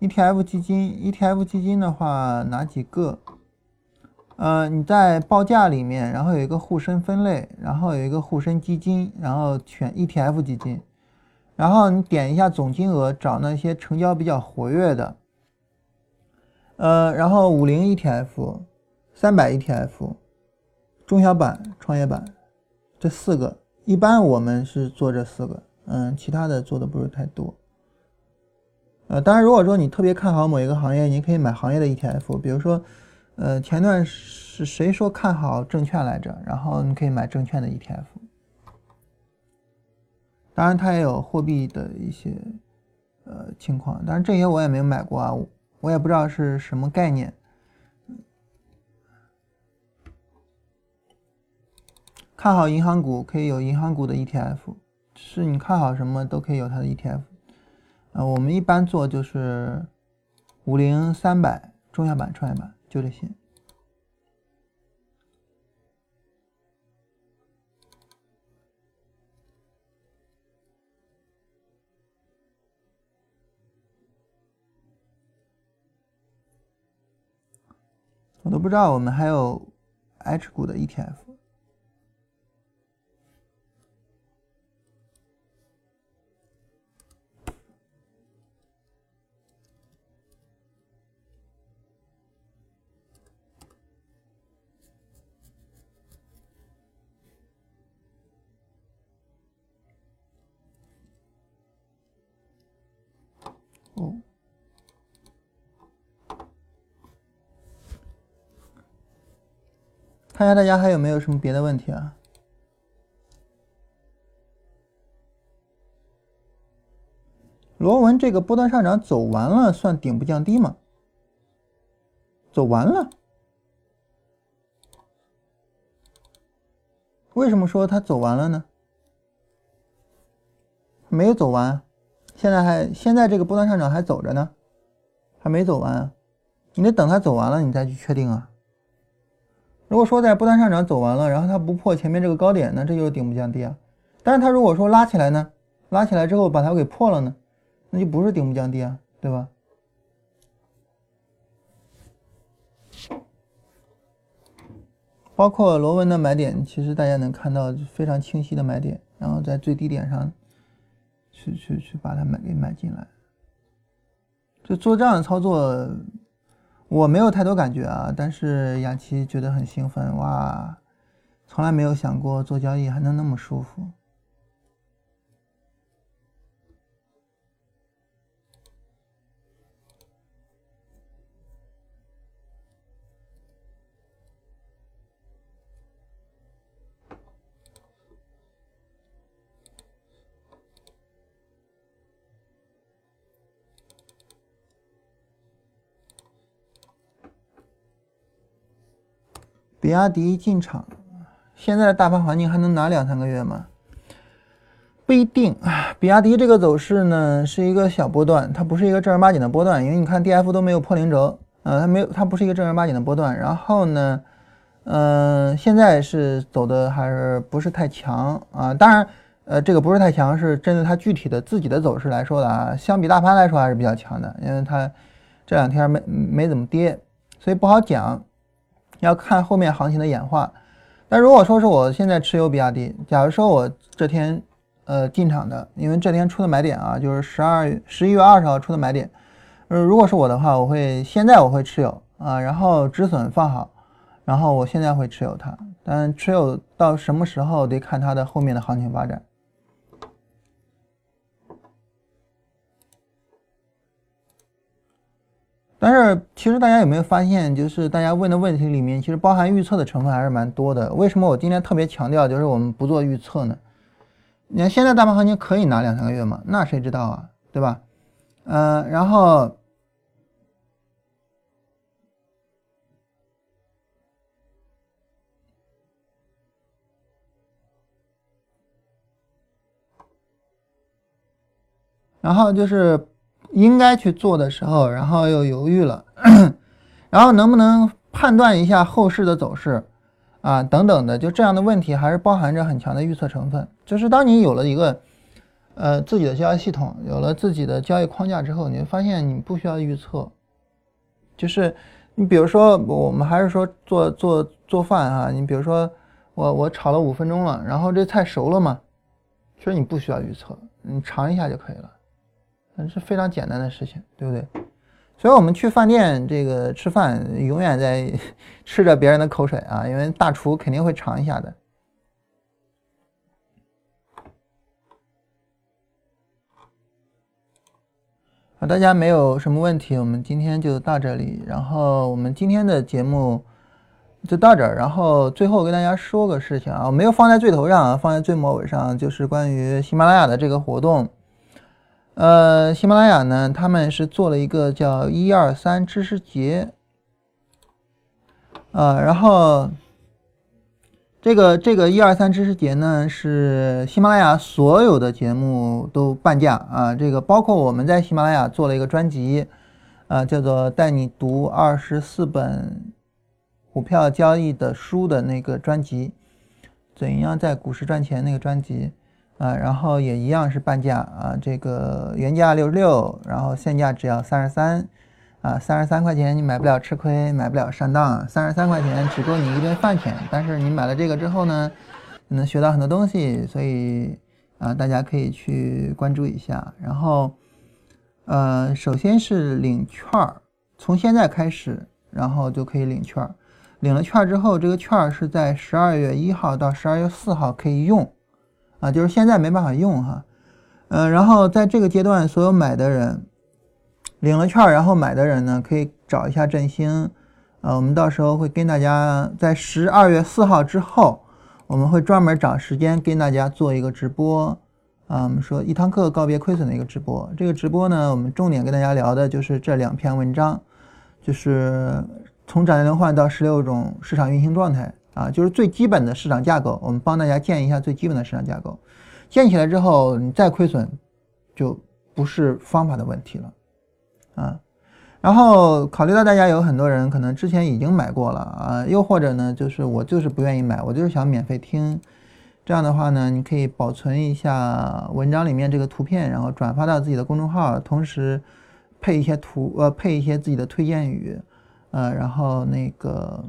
？ETF 基金，ETF 基金的话哪几个？呃，你在报价里面，然后有一个沪深分类，然后有一个沪深基金，然后选 ETF 基金，然后你点一下总金额，找那些成交比较活跃的。呃，然后五零 ETF，三百 ETF。中小板、创业板这四个，一般我们是做这四个，嗯，其他的做的不是太多。呃，当然，如果说你特别看好某一个行业，你可以买行业的 ETF，比如说，呃，前段是谁说看好证券来着？然后你可以买证券的 ETF。当然，它也有货币的一些呃情况，但是这些我也没买过啊，我也不知道是什么概念。看好银行股可以有银行股的 ETF，是你看好什么都可以有它的 ETF。啊，我们一般做就是五零三百中小板、创业板，就这些。我都不知道我们还有 H 股的 ETF。哦。看一下大家还有没有什么别的问题啊？螺纹这个波段上涨走完了，算顶部降低吗？走完了。为什么说它走完了呢？没有走完。现在还现在这个波段上涨还走着呢，还没走完，你得等它走完了你再去确定啊。如果说在波段上涨走完了，然后它不破前面这个高点，呢这就是顶部降低啊。但是它如果说拉起来呢，拉起来之后把它给破了呢，那就不是顶部降低啊，对吧？包括螺纹的买点，其实大家能看到非常清晰的买点，然后在最低点上。去去去，把它买给买进来。就做这样的操作，我没有太多感觉啊，但是雅琪觉得很兴奋哇，从来没有想过做交易还能那么舒服。比亚迪进场，现在的大盘环境还能拿两三个月吗？不一定啊。比亚迪这个走势呢，是一个小波段，它不是一个正儿八经的波段，因为你看 D F 都没有破零轴，呃，它没有，它不是一个正儿八经的波段。然后呢，嗯，现在是走的还是不是太强啊？当然，呃，这个不是太强是针对它具体的自己的走势来说的啊。相比大盘来说还是比较强的，因为它这两天没没怎么跌，所以不好讲。要看后面行情的演化，但如果说是我现在持有比亚迪，假如说我这天呃进场的，因为这天出的买点啊，就是十二十一月二十号出的买点，呃，如果是我的话，我会现在我会持有啊，然后止损放好，然后我现在会持有它，但持有到什么时候得看它的后面的行情发展。但是其实大家有没有发现，就是大家问的问题里面，其实包含预测的成分还是蛮多的。为什么我今天特别强调，就是我们不做预测呢？你看现在大盘行情可以拿两三个月吗？那谁知道啊，对吧？嗯，然后，然后就是。应该去做的时候，然后又犹豫了，然后能不能判断一下后市的走势啊？等等的，就这样的问题还是包含着很强的预测成分。就是当你有了一个呃自己的交易系统，有了自己的交易框架之后，你会发现你不需要预测。就是你比如说，我们还是说做做做饭啊，你比如说我我炒了五分钟了，然后这菜熟了嘛，其实你不需要预测，你尝一下就可以了。是非常简单的事情，对不对？所以，我们去饭店这个吃饭，永远在 吃着别人的口水啊，因为大厨肯定会尝一下的。好，大家没有什么问题，我们今天就到这里。然后，我们今天的节目就到这儿。然后，最后跟大家说个事情啊，我没有放在最头上啊，放在最末尾上，就是关于喜马拉雅的这个活动。呃，喜马拉雅呢，他们是做了一个叫“一二三知识节”，呃，然后这个这个“一二三知识节”呢，是喜马拉雅所有的节目都半价啊，这个包括我们在喜马拉雅做了一个专辑，啊，叫做“带你读二十四本股票交易的书”的那个专辑，怎样在股市赚钱那个专辑。啊，然后也一样是半价啊，这个原价六十六，然后现价只要三十三，啊，三十三块钱你买不了吃亏，买不了上当，三十三块钱只够你一顿饭钱。但是你买了这个之后呢，能学到很多东西，所以啊，大家可以去关注一下。然后，呃，首先是领券儿，从现在开始，然后就可以领券儿。领了券儿之后，这个券儿是在十二月一号到十二月四号可以用。啊，就是现在没办法用哈，嗯，然后在这个阶段，所有买的人领了券然后买的人呢，可以找一下振兴，呃，我们到时候会跟大家在十二月四号之后，我们会专门找时间跟大家做一个直播，啊，我们说一堂课告别亏损的一个直播。这个直播呢，我们重点跟大家聊的就是这两篇文章，就是从涨跌轮换到十六种市场运行状态啊，就是最基本的市场架构，我们帮大家建一下最基本的市场架构。建起来之后，你再亏损，就不是方法的问题了，啊。然后考虑到大家有很多人可能之前已经买过了啊，又或者呢，就是我就是不愿意买，我就是想免费听。这样的话呢，你可以保存一下文章里面这个图片，然后转发到自己的公众号，同时配一些图，呃，配一些自己的推荐语，呃，然后那个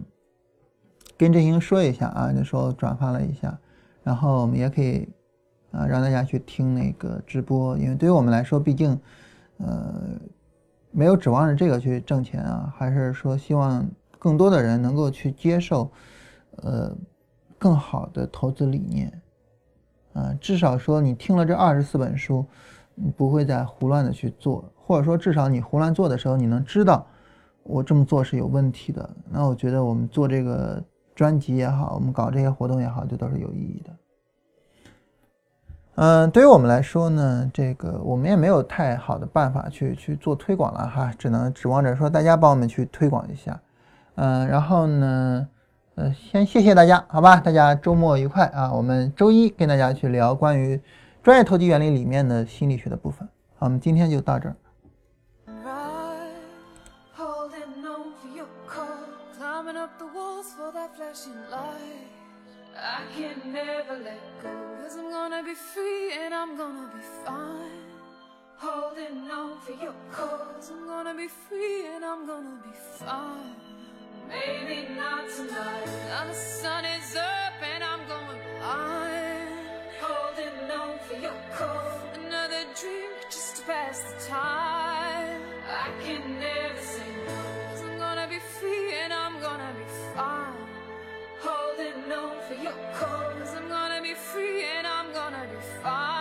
跟振兴说一下啊，就说转发了一下，然后我们也可以啊让大家去听那个直播，因为对于我们来说，毕竟，呃。没有指望着这个去挣钱啊，还是说希望更多的人能够去接受，呃，更好的投资理念，啊，至少说你听了这二十四本书，你不会再胡乱的去做，或者说至少你胡乱做的时候，你能知道我这么做是有问题的。那我觉得我们做这个专辑也好，我们搞这些活动也好，这都是有意义的。嗯，对于我们来说呢，这个我们也没有太好的办法去去做推广了哈，只能指望着说大家帮我们去推广一下。嗯，然后呢，呃，先谢谢大家，好吧，大家周末愉快啊！我们周一跟大家去聊关于专业投机原理里面的心理学的部分。好，我们今天就到这儿。flashing light I can never let go. Cause I'm gonna be free and I'm gonna be fine. Holding on for your cause. I'm gonna be free and I'm gonna be fine. Maybe not tonight. Now the sun is up and I'm going blind Holding on for your cause. Another dream just to pass the time. I can never say no. I'm gonna be free and I'm gonna be fine holding on for your cause. I'm gonna be free and I'm gonna be fine.